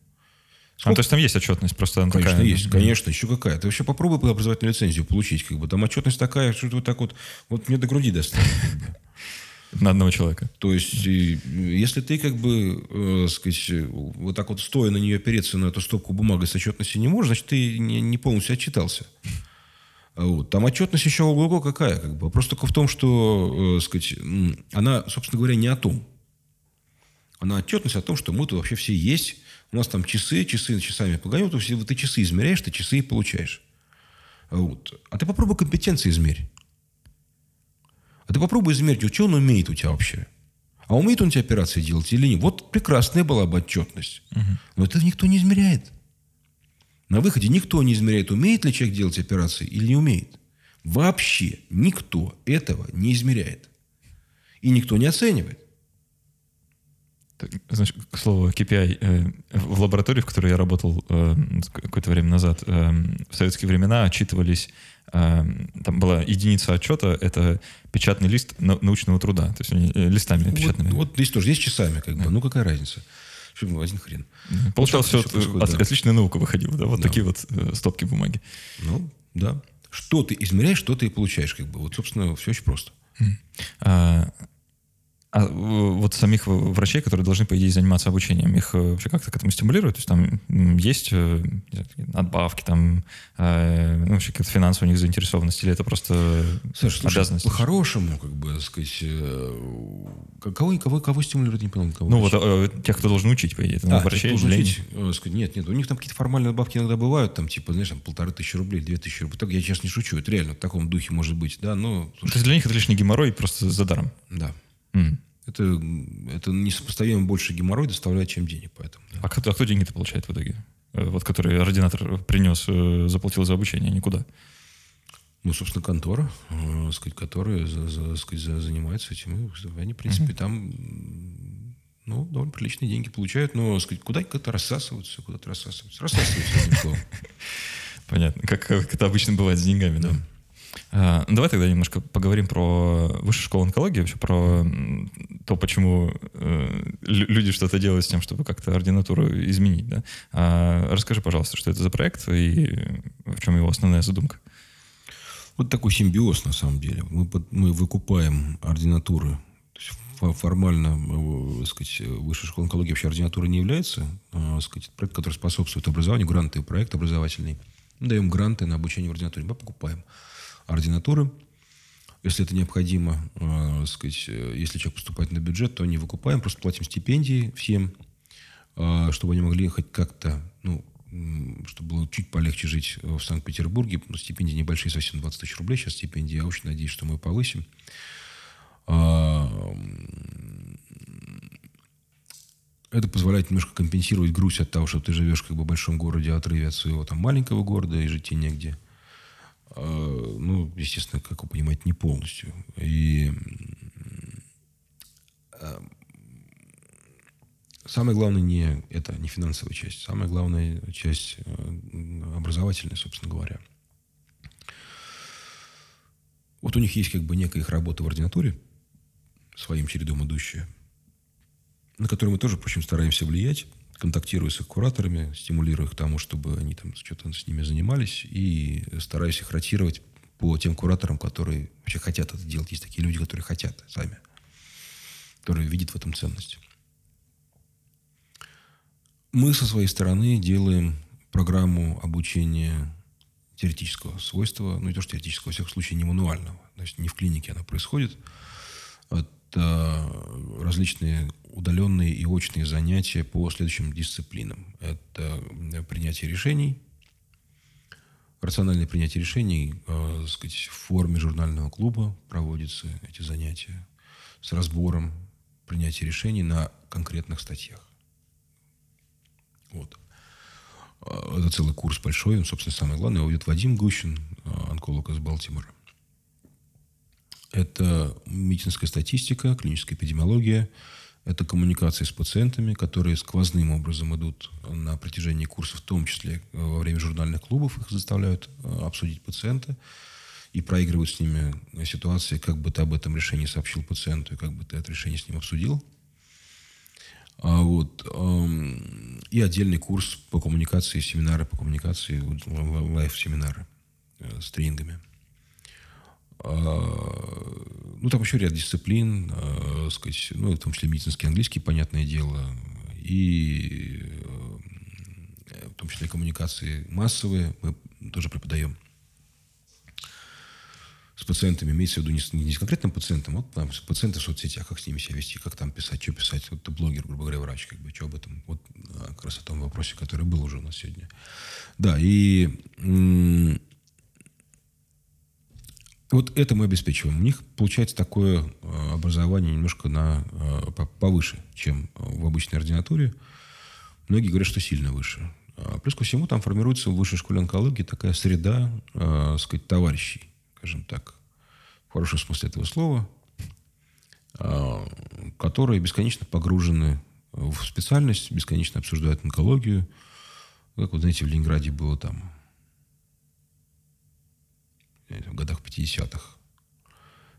А, то есть там есть отчетность, просто она конечно, такая. есть, конечно, еще какая. Ты вообще попробуй образовательную лицензию получить, как бы. Там отчетность такая, что вот так вот, вот мне до груди достанет. На одного человека. То есть, если ты как бы, э, сказать, вот так вот стоя на нее опереться на эту стопку бумаги с отчетностью не можешь, значит, ты не, не полностью отчитался. Вот. Там отчетность еще ого какая. Как бы. Вопрос только в том, что, э, сказать, она, собственно говоря, не о том. а на отчетность о том, что мы тут вообще все есть. У нас там часы, часы часами погоняют. Вот ты часы измеряешь, ты часы и получаешь. Вот. А ты попробуй компетенции измерь. А ты попробуй измерить, что он умеет у тебя вообще. А умеет он эти операции делать или нет? Вот прекрасная была бы отчетность. Угу. Но это никто не измеряет. На выходе никто не измеряет, умеет ли человек делать операции или не умеет. Вообще никто этого не измеряет. И никто не оценивает. Значит, к слову, KPI. Э, в лаборатории, в которой я работал э, какое-то время назад, э, в советские времена отчитывались там была единица отчета, это печатный лист научного труда, то есть они э, листами печатными. Вот, вот здесь тоже, здесь часами, как бы. Да. Ну, какая разница? Один хрен. Получалось, все от, от, отличная наука выходила, да, вот да. такие вот э, стопки бумаги. Ну, да. Что ты измеряешь, что ты и получаешь, как бы. Вот, собственно, все очень просто. А, а вот самих врачей, которые должны, по идее, заниматься обучением, их э, вообще как-то к этому стимулируют? То есть там есть э, надбавки, там э, ну, вообще какая-то финансовая у них заинтересованность, или это просто Слушай, обязанность? По-хорошему, как бы, сказать, кого, кого, кого стимулируют, не понял, кого? Ну вот тех, кто должен учить, по идее. Это, а, врачей, должен учить, сказать, нет, нет, у них там какие-то формальные надбавки иногда бывают, там типа, знаешь, там полторы тысячи рублей, две тысячи рублей. Так я сейчас не шучу, это реально в таком духе может быть, да, но... Слушай, То есть для них это лишний геморрой просто за даром? Да. Mm. Это, это несопоставимо больше геморрой доставляет, чем денег. Поэтому, да. а, кто, а кто деньги-то получает в итоге? Э, вот который ординатор принес, э, заплатил за обучение, никуда? Ну, собственно, контора, э, сказать, которая за, за, сказать, за, занимается этим. Они, в принципе, mm-hmm. там ну, довольно приличные деньги получают, но сказать, куда то рассасываются, куда-то рассасываются. Рассасываются, одним словом. Понятно. Как, как это обычно бывает с деньгами, да? А, ну, давай тогда немножко поговорим про высшую школу онкологии, вообще про то, почему э, люди что-то делают с тем, чтобы как-то ординатуру изменить. Да? А, расскажи, пожалуйста, что это за проект и в чем его основная задумка. Вот такой симбиоз, на самом деле. Мы, мы выкупаем ординатуры. Формально, э, сказать, высшая школа онкологии вообще ординатурой не является. А, сказать, проект, который способствует образованию, гранты, проект образовательный. Мы даем гранты на обучение в ординатуре. Мы покупаем ординатуры. Если это необходимо, э, сказать, э, если человек поступает на бюджет, то не выкупаем, просто платим стипендии всем, э, чтобы они могли хоть как-то, ну, чтобы было чуть полегче жить в Санкт-Петербурге. Ну, стипендии небольшие, совсем 20 тысяч рублей сейчас стипендии. Я очень надеюсь, что мы повысим. А, это позволяет немножко компенсировать грусть от того, что ты живешь как бы в большом городе, отрыве от своего там маленького города и жить тебе негде. А, ну, естественно, как вы понимаете, не полностью. И а, самое главное не это, не финансовая часть. Самая главная часть э, образовательная, собственно говоря. Вот у них есть как бы некая их работа в ординатуре, своим чередом идущая, на которую мы тоже, впрочем, стараемся влиять контактирую с их кураторами, стимулирую их к тому, чтобы они там что-то с ними занимались, и стараюсь их ротировать по тем кураторам, которые вообще хотят это делать. Есть такие люди, которые хотят сами, которые видят в этом ценность. Мы со своей стороны делаем программу обучения теоретического свойства, ну не то, что теоретического, во всяком случае, не мануального. То есть не в клинике она происходит. Это различные удаленные и очные занятия по следующим дисциплинам. Это э, принятие решений, рациональное принятие решений, э, сказать, в форме журнального клуба проводятся эти занятия с разбором принятия решений на конкретных статьях. Вот. Э, это целый курс большой, он, собственно, самое главное. Его ведет Вадим Гущин, э, онколог из Балтимора. Это медицинская статистика, клиническая эпидемиология – это коммуникации с пациентами, которые сквозным образом идут на протяжении курса, в том числе э, во время журнальных клубов. Их заставляют э, обсудить пациента и проигрывают с ними ситуации, как бы ты об этом решении сообщил пациенту, и как бы ты это решение с ним обсудил. А вот, эм, и отдельный курс по коммуникации, семинары по коммуникации, лайв-семинары э, с тренингами. А, ну, там еще ряд дисциплин, э, сказать, ну, в том числе медицинский английский, понятное дело, и э, в том числе коммуникации массовые мы тоже преподаем. с пациентами, имеется в виду не, не с конкретным пациентом, вот там пациенты в соцсетях, как с ними себя вести, как там писать, что писать. Вот ты блогер, грубо говоря, врач, как бы, что об этом. Вот а, как раз о том вопросе, который был уже у нас сегодня. Да, и вот это мы обеспечиваем. У них получается такое а, образование немножко на, а, повыше, чем в обычной ординатуре. Многие говорят, что сильно выше. Плюс ко всему там формируется в высшей школе онкологии такая среда, э, сказать, товарищей скажем так, в хорошем смысле этого слова, а, которые бесконечно погружены в специальность, бесконечно обсуждают онкологию. Как вот, знаете, в Ленинграде было там в годах 50-х,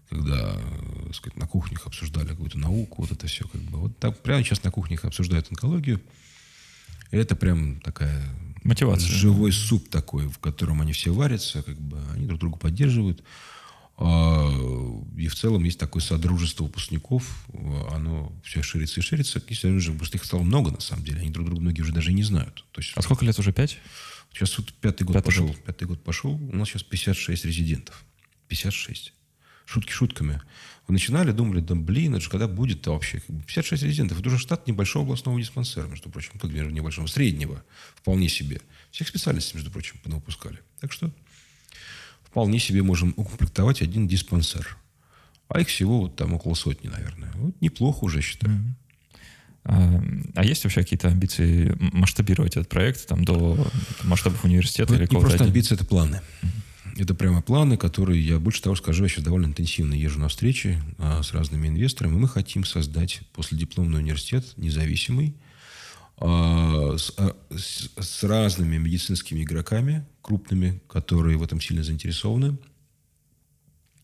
когда так сказать, на кухнях обсуждали какую-то науку, вот это все как бы. Вот так прямо сейчас на кухнях обсуждают онкологию. Это прям такая Мотивация. Живой суп такой, в котором они все варятся, как бы они друг друга поддерживают. А, и в целом есть такое содружество выпускников. Оно все ширится и ширится. Если уже их стало много, на самом деле. Они друг друга многие уже даже и не знают. То есть, а сколько лет уже? Пять? Сейчас вот пятый год пятый пошел. Год. Пятый год пошел. У нас сейчас 56 резидентов. 56. Шутки шутками. Вы начинали, думали, да блин, это же когда будет-то вообще? 56 резидентов. Это уже штат небольшого областного диспансера, между прочим. Как небольшого, среднего. Вполне себе. Всех специальностей, между прочим, выпускали. Так что вполне себе можем укомплектовать один диспансер. А их всего вот там около сотни, наверное. Вот неплохо уже, считаю. Mm-hmm. А, есть вообще какие-то амбиции масштабировать этот проект там, до масштабов университета? Это или не просто амбиции, это планы. Mm-hmm. Это прямо планы, которые, я больше того скажу, я сейчас довольно интенсивно езжу на встречи а, с разными инвесторами. Мы хотим создать после дипломный университет независимый, а, с, а, с, с разными медицинскими игроками, крупными, которые в этом сильно заинтересованы.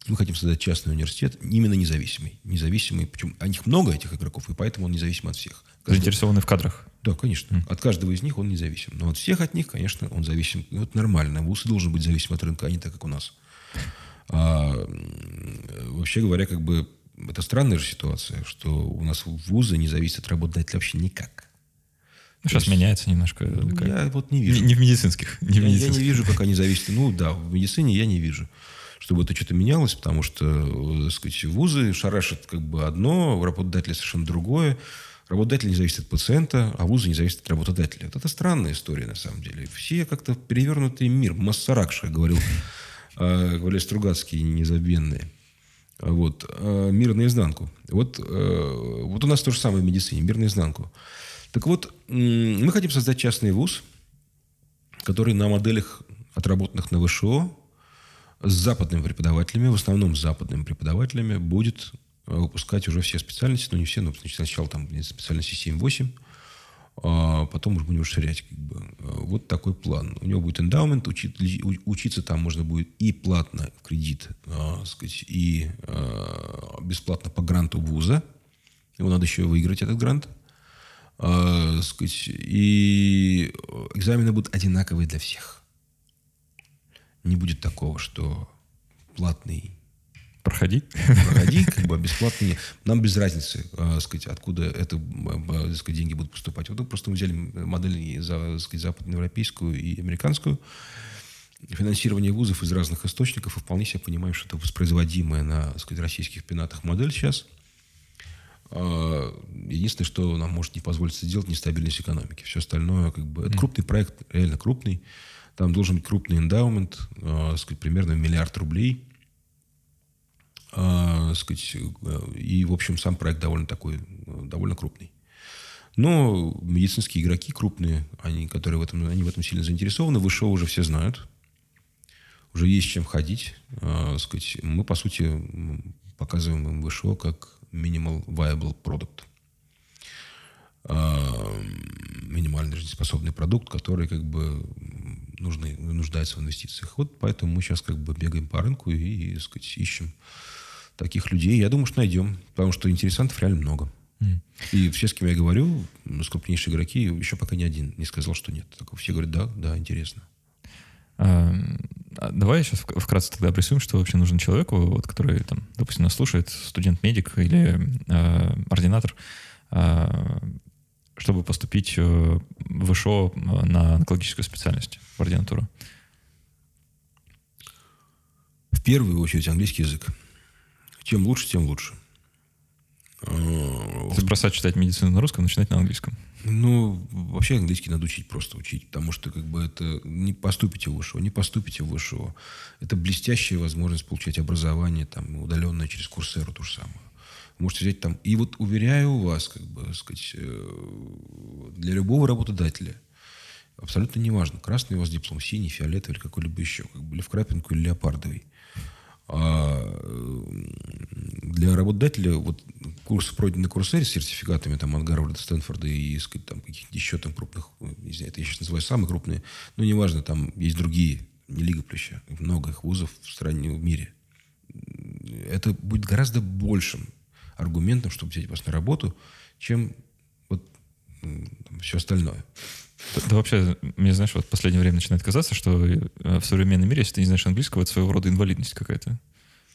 Мы хотим создать частный университет, именно независимый. Независимый, причем о них много, этих игроков, и поэтому он независим от всех. Каждый... Заинтересованы в кадрах? Да, конечно. Mm. От каждого из них он независим. Но от всех от них, конечно, он зависим. И вот нормально. ВУЗ должен быть зависим от рынка, а не так, как у нас. А, вообще говоря, как бы это странная же ситуация, что у нас вузы не зависят от работодателя вообще никак. Ну, сейчас есть, меняется немножко. Ну, я вот не вижу. Не, не в медицинских. Не я, в медицинских. я не вижу, как они зависят. Ну да, в медицине я не вижу чтобы это что-то менялось, потому что, э, так сказать, вузы шарашат как бы одно, работодатели совершенно другое. Работодатель не зависит от пациента, а вузы не зависят от работодателя. Это странная история, на самом деле. Все как-то перевернутый мир. Массаракша, говорил, э, говорили Стругацкие незабвенные. Вот. Э, мир наизнанку. Вот, э, вот у нас то же самое в медицине. Мир наизнанку. Так вот, мы хотим создать частный вуз, который на моделях, отработанных на ВШО, с западными преподавателями, в основном с западными преподавателями, будет выпускать уже все специальности, но не все, но сначала там специальности 7-8, а потом уже будем расширять. Как бы. Вот такой план. У него будет эндаумент, учить, учиться там можно будет и платно в кредит, а, сказать, и а, бесплатно по гранту вуза. Его надо еще выиграть, этот грант. А, сказать, и экзамены будут одинаковые для всех. Не будет такого, что платный Проходи. Проходи, как бы бесплатно. Нам без разницы, э, сказать, откуда это, э, сказать, деньги будут поступать. Вот мы просто взяли модель за, сказать, западноевропейскую и американскую. Финансирование вузов из разных источников. И вполне себе понимаем, что это воспроизводимая на сказать, российских пенатах модель сейчас. А, единственное, что нам может не позволить сделать, нестабильность экономики. Все остальное, как бы, это крупный проект, реально крупный. Там должен быть крупный эндаумент, э, сказать, примерно миллиард рублей – э, сказать, э, и, в общем, сам проект довольно такой, довольно крупный. Но медицинские игроки крупные, они, которые в этом, они в этом сильно заинтересованы, выше уже все знают. Уже есть чем ходить. Э, сказать, мы, по сути, показываем им ВШО как minimal viable product. Э, минимально жизнеспособный продукт, который как бы нужны, нуждается в инвестициях. Вот поэтому мы сейчас как бы бегаем по рынку и, и сказать, ищем таких людей, я думаю, что найдем. Потому что интересантов реально много. Mm. И все, с кем я говорю, с крупнейшие игроки, еще пока ни один не сказал, что нет. Так все говорят, да, да, интересно. А, а давай сейчас вкратце тогда обрисуем, что вообще нужно человеку, вот, который, там, допустим, нас слушает, студент-медик или э, ординатор, э, чтобы поступить э, в ВШО на онкологическую специальность в ординатуру. В первую очередь английский язык. Чем лучше, тем лучше. Есть бросать читать медицину на русском, начинать на английском? Ну, вообще английский надо учить, просто учить. Потому что как бы это не поступите в ВШО, не поступите в ВШО. Это блестящая возможность получать образование, там, удаленное через Курсеру, то же самое. Можете взять там... И вот уверяю вас, как бы, сказать, э, для любого работодателя абсолютно неважно, красный у вас диплом, синий, фиолетовый или какой-либо еще, как бы, или в крапинку, или леопардовый. А для работодателя вот курс пройден на Курсере с сертификатами там, от Гарварда, Стэнфорда и сказать, там, каких-то еще там крупных, не знаю, это я сейчас называю самые крупные, но неважно, там есть другие, не Лига Плюща, много их вузов в стране, в мире. Это будет гораздо большим аргументом, чтобы взять вас на работу, чем вот там, все остальное. Да, да вообще, мне, знаешь, вот в последнее время начинает казаться, что э, в современном мире, если ты не знаешь английского, это своего рода инвалидность какая-то.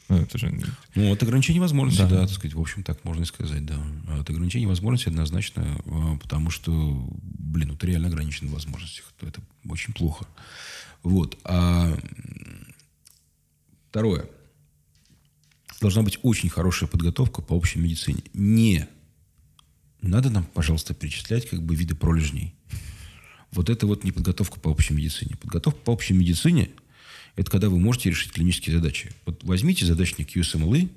Ну, это же... Ну, от ограничения возможностей, да. да, так сказать, в общем, так можно и сказать, да. От ограничения возможностей однозначно, а, потому что, блин, ну, ты реально ограничен в возможностях. То это очень плохо. Вот. А второе. Должна быть очень хорошая подготовка по общей медицине. Не надо нам, пожалуйста, перечислять как бы виды пролежней. Вот это вот не подготовка по общей медицине. Подготовка по общей медицине – это когда вы можете решить клинические задачи. Вот возьмите задачник USMLE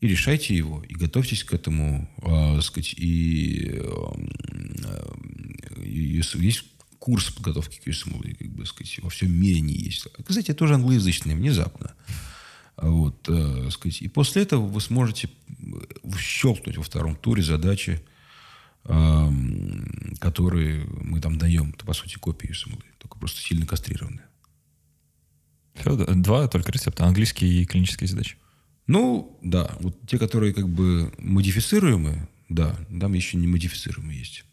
и решайте его, и готовьтесь к этому, э, сказать, и, э, и есть курс подготовки к USMLE, как бы сказать, во всем мире не есть. Кстати, это тоже англоязычный, внезапно. Вот, э, сказать, и после этого вы сможете щелкнуть во втором туре задачи, которые мы там даем. Это, по сути, копии СМЛ, только просто сильно кастрированные. Все, два только рецепта. Английский и клинические задачи. Ну, да. Вот те, которые как бы модифицируемые, да, там еще не модифицируемые есть.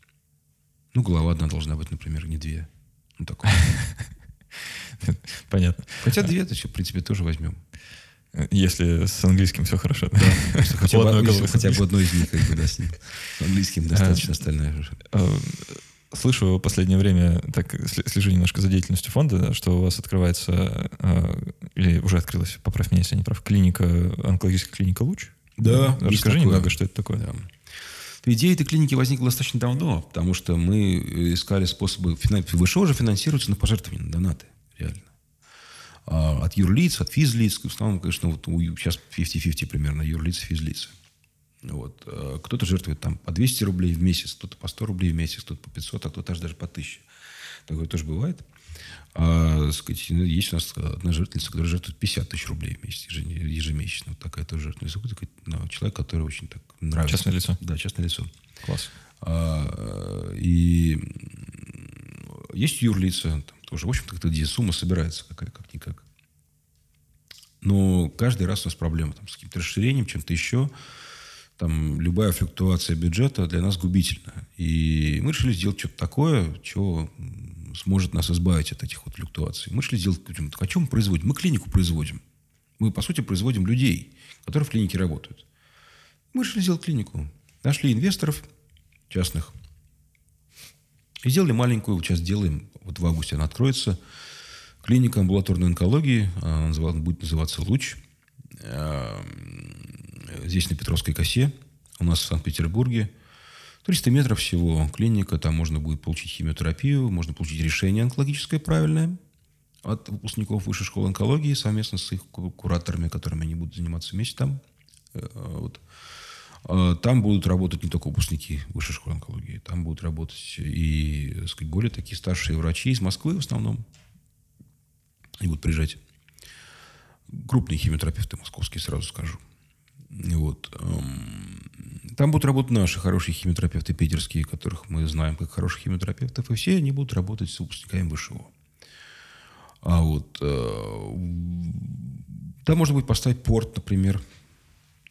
Ну, голова одна должна быть, например, не две. Ну, такое. Понятно. Хотя две, то, в принципе, тоже возьмем. Если с английским все хорошо. Да, хотя, бы, если хотя бы одной из них, как бы, да, с ним. Английским достаточно, остальное уже. А, слышу в последнее время, так слежу немножко за деятельностью фонда, что у вас открывается, или уже открылась, поправь меня, если я не прав, клиника, онкологическая клиника «Луч». Да. Расскажи немного, что это такое. Да. Идея этой клиники возникла достаточно давно, потому что мы искали способы... ВШО уже финансируется на пожертвования, на донаты, реально. А, от юрлиц, от физлиц. В основном, конечно, вот сейчас 50-50 примерно, юрлиц, физлиц. Вот. А, кто-то жертвует там по 200 рублей в месяц, кто-то по 100 рублей в месяц, кто-то по 500, а кто-то даже по 1000. Такое тоже бывает. А, сказать, ну, есть у нас одна жертвительница, которая жертвует 50 тысяч рублей в месяц ежемесячно. Вот такая тоже жертвительница. Ну, человек, который очень так нравится. Частное лицо. Да, частное лицо. Класс. А, и есть юрлица, там, тоже, в общем-то, где сумма собирается какая, как-никак. Но каждый раз у нас проблема там, с каким-то расширением, чем-то еще. Там любая флюктуация бюджета для нас губительна. И мы решили сделать что-то такое, что сможет нас избавить от этих вот флюктуаций. Мы решили сделать... А что мы производим? Мы клинику производим. Мы, по сути, производим людей, которые в клинике работают. Мы решили сделать клинику. Нашли инвесторов частных. И сделали маленькую, вот сейчас делаем, вот в августе она откроется, клиника амбулаторной онкологии, она будет называться «Луч». Эм, здесь на Петровской косе, у нас в Санкт-Петербурге. 300 метров всего клиника, там можно будет получить химиотерапию, можно получить решение онкологическое правильное от выпускников высшей школы онкологии совместно с их кураторами, которыми они будут заниматься вместе там. Э, вот. А, там будут работать не только выпускники высшей школы онкологии, там будут работать и, так сказать, более такие старшие врачи из Москвы в основном. И будут приезжать крупные химиотерапевты московские, сразу скажу. Вот. Там будут работать наши хорошие химиотерапевты питерские, которых мы знаем как хороших химиотерапевтов, и все они будут работать с выпускниками ВШО. А вот э, там можно будет поставить порт, например,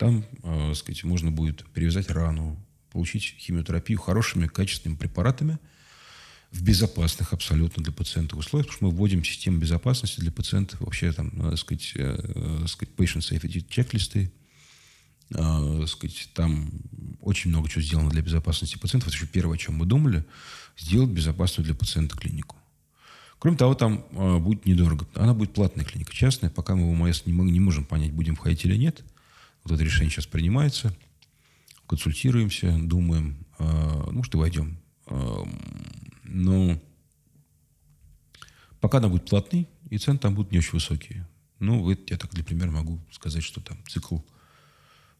там, э, сказать, можно будет перевязать рану, получить химиотерапию хорошими, качественными препаратами в безопасных абсолютно для пациента условиях, потому что мы вводим систему безопасности для пациентов, вообще там, надо сказать, э, э сказать patient safety чек-листы, э, сказать, там очень много чего сделано для безопасности пациентов. Это еще первое, о чем мы думали, сделать безопасную для пациента клинику. Кроме того, там э, будет недорого. Она будет платная клиника, частная. Пока мы в ОМС не можем понять, будем входить или нет. Вот это решение сейчас принимается. Консультируемся, думаем. Э, ну, что войдем. Э, но пока она будет платной, и цены там будут не очень высокие. Ну, вот я так для примера могу сказать, что там цикл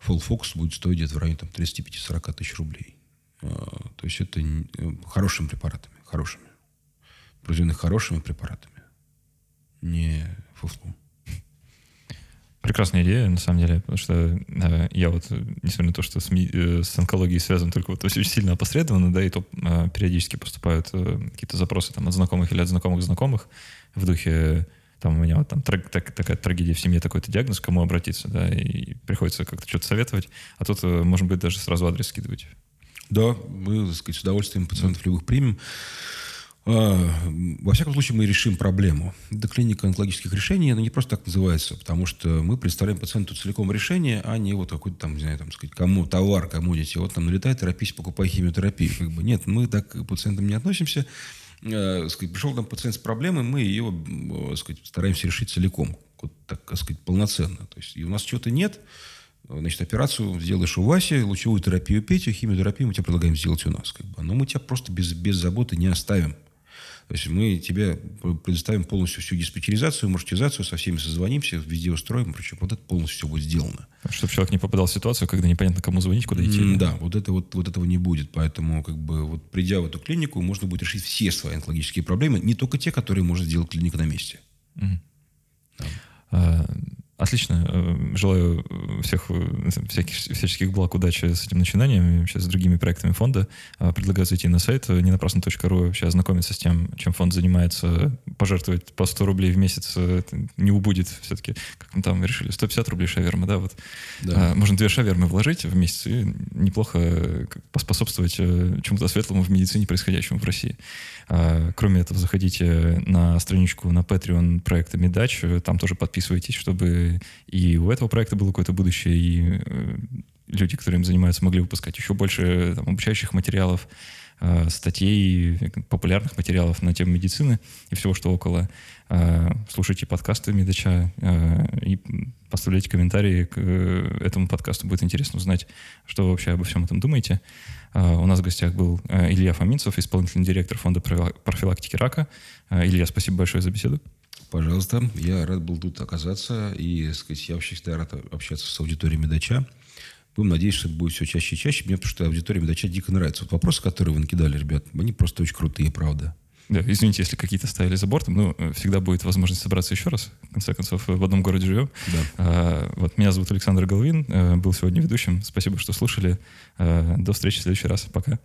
Full Focus будет стоить где-то в районе там, 35-40 тысяч рублей. Э, то есть это э, хорошими препаратами, хорошими. Произведены хорошими препаратами. Не фуфлу. Прекрасная идея, на самом деле, потому что э, я вот, несмотря на то, что с, э, с онкологией связан только вот очень сильно опосредованно, да, и то э, периодически поступают э, какие-то запросы там от знакомых или от знакомых знакомых в духе там у меня вот там траг, так, такая трагедия в семье, такой-то диагноз, кому обратиться, да, и приходится как-то что-то советовать, а тут, э, может быть, даже сразу адрес скидывать. Да, мы, так сказать, с удовольствием пациентов любых примем. А, во всяком случае, мы решим проблему. Это клиника онкологических решений, она не просто так называется, потому что мы представляем пациенту целиком решение, а не вот какой-то там, не знаю, там, сказать, кому товар, кому дети, вот там налетай, торопись, покупай химиотерапию. Как бы. Нет, мы так к пациентам не относимся. Э, сказать, пришел там пациент с проблемой, мы ее э, сказать, стараемся решить целиком, вот так сказать, полноценно. То есть и у нас чего-то нет, значит, операцию сделаешь у Васи, лучевую терапию Петю, химиотерапию мы тебе предлагаем сделать у нас. Как бы. Но мы тебя просто без, без заботы не оставим. То есть мы тебе предоставим полностью всю диспетчеризацию, маршрутизацию, со всеми созвонимся, везде устроим, причем вот это полностью все будет сделано. Чтобы человек не попадал в ситуацию, когда непонятно, кому звонить, куда идти. Mm, да, вот, это вот, вот этого не будет. Поэтому, как бы, вот придя в эту клинику, можно будет решить все свои онкологические проблемы, не только те, которые может сделать клиника на месте. Mm. Да. А, Отлично. Э, желаю э, всех э, всяких, всяческих благ, удачи с этим начинанием и вообще с другими проектами фонда. А, предлагаю зайти на сайт ненапрасно.ру, вообще ознакомиться с тем, чем фонд занимается. Пожертвовать по 100 рублей в месяц не убудет все-таки. Как мы там решили? 150 рублей шаверма, да? Вот. да. А, можно две шавермы вложить в месяц и неплохо поспособствовать чему-то светлому в медицине, происходящему в России. А, кроме этого, заходите на страничку на Patreon проекта Медач, там тоже подписывайтесь, чтобы и у этого проекта было какое-то будущее, и э, люди, которые им занимаются, могли выпускать еще больше там, обучающих материалов, а, статей, популярных материалов на тему медицины и всего, что около. Слушайте подкасты Медача и поставляйте комментарии к э, этому подкасту. Будет интересно узнать, что вы вообще обо всем этом думаете. А, у нас в гостях был э, Илья Фоминцев, исполнительный директор фонда профилактики рака. А, Илья, спасибо большое за беседу. Пожалуйста, я рад был тут оказаться, и сказать, я вообще всегда рад общаться с аудиторией Медача. Будем надеяться, что это будет все чаще и чаще. Мне потому что аудитория Медача дико нравится. Вот вопросы, которые вы накидали, ребят, они просто очень крутые, правда. Да, извините, если какие-то ставили за бортом, ну, всегда будет возможность собраться еще раз. В конце концов, в одном городе живем. Да. А, вот меня зовут Александр Головин, э, был сегодня ведущим. Спасибо, что слушали. А, до встречи в следующий раз. Пока.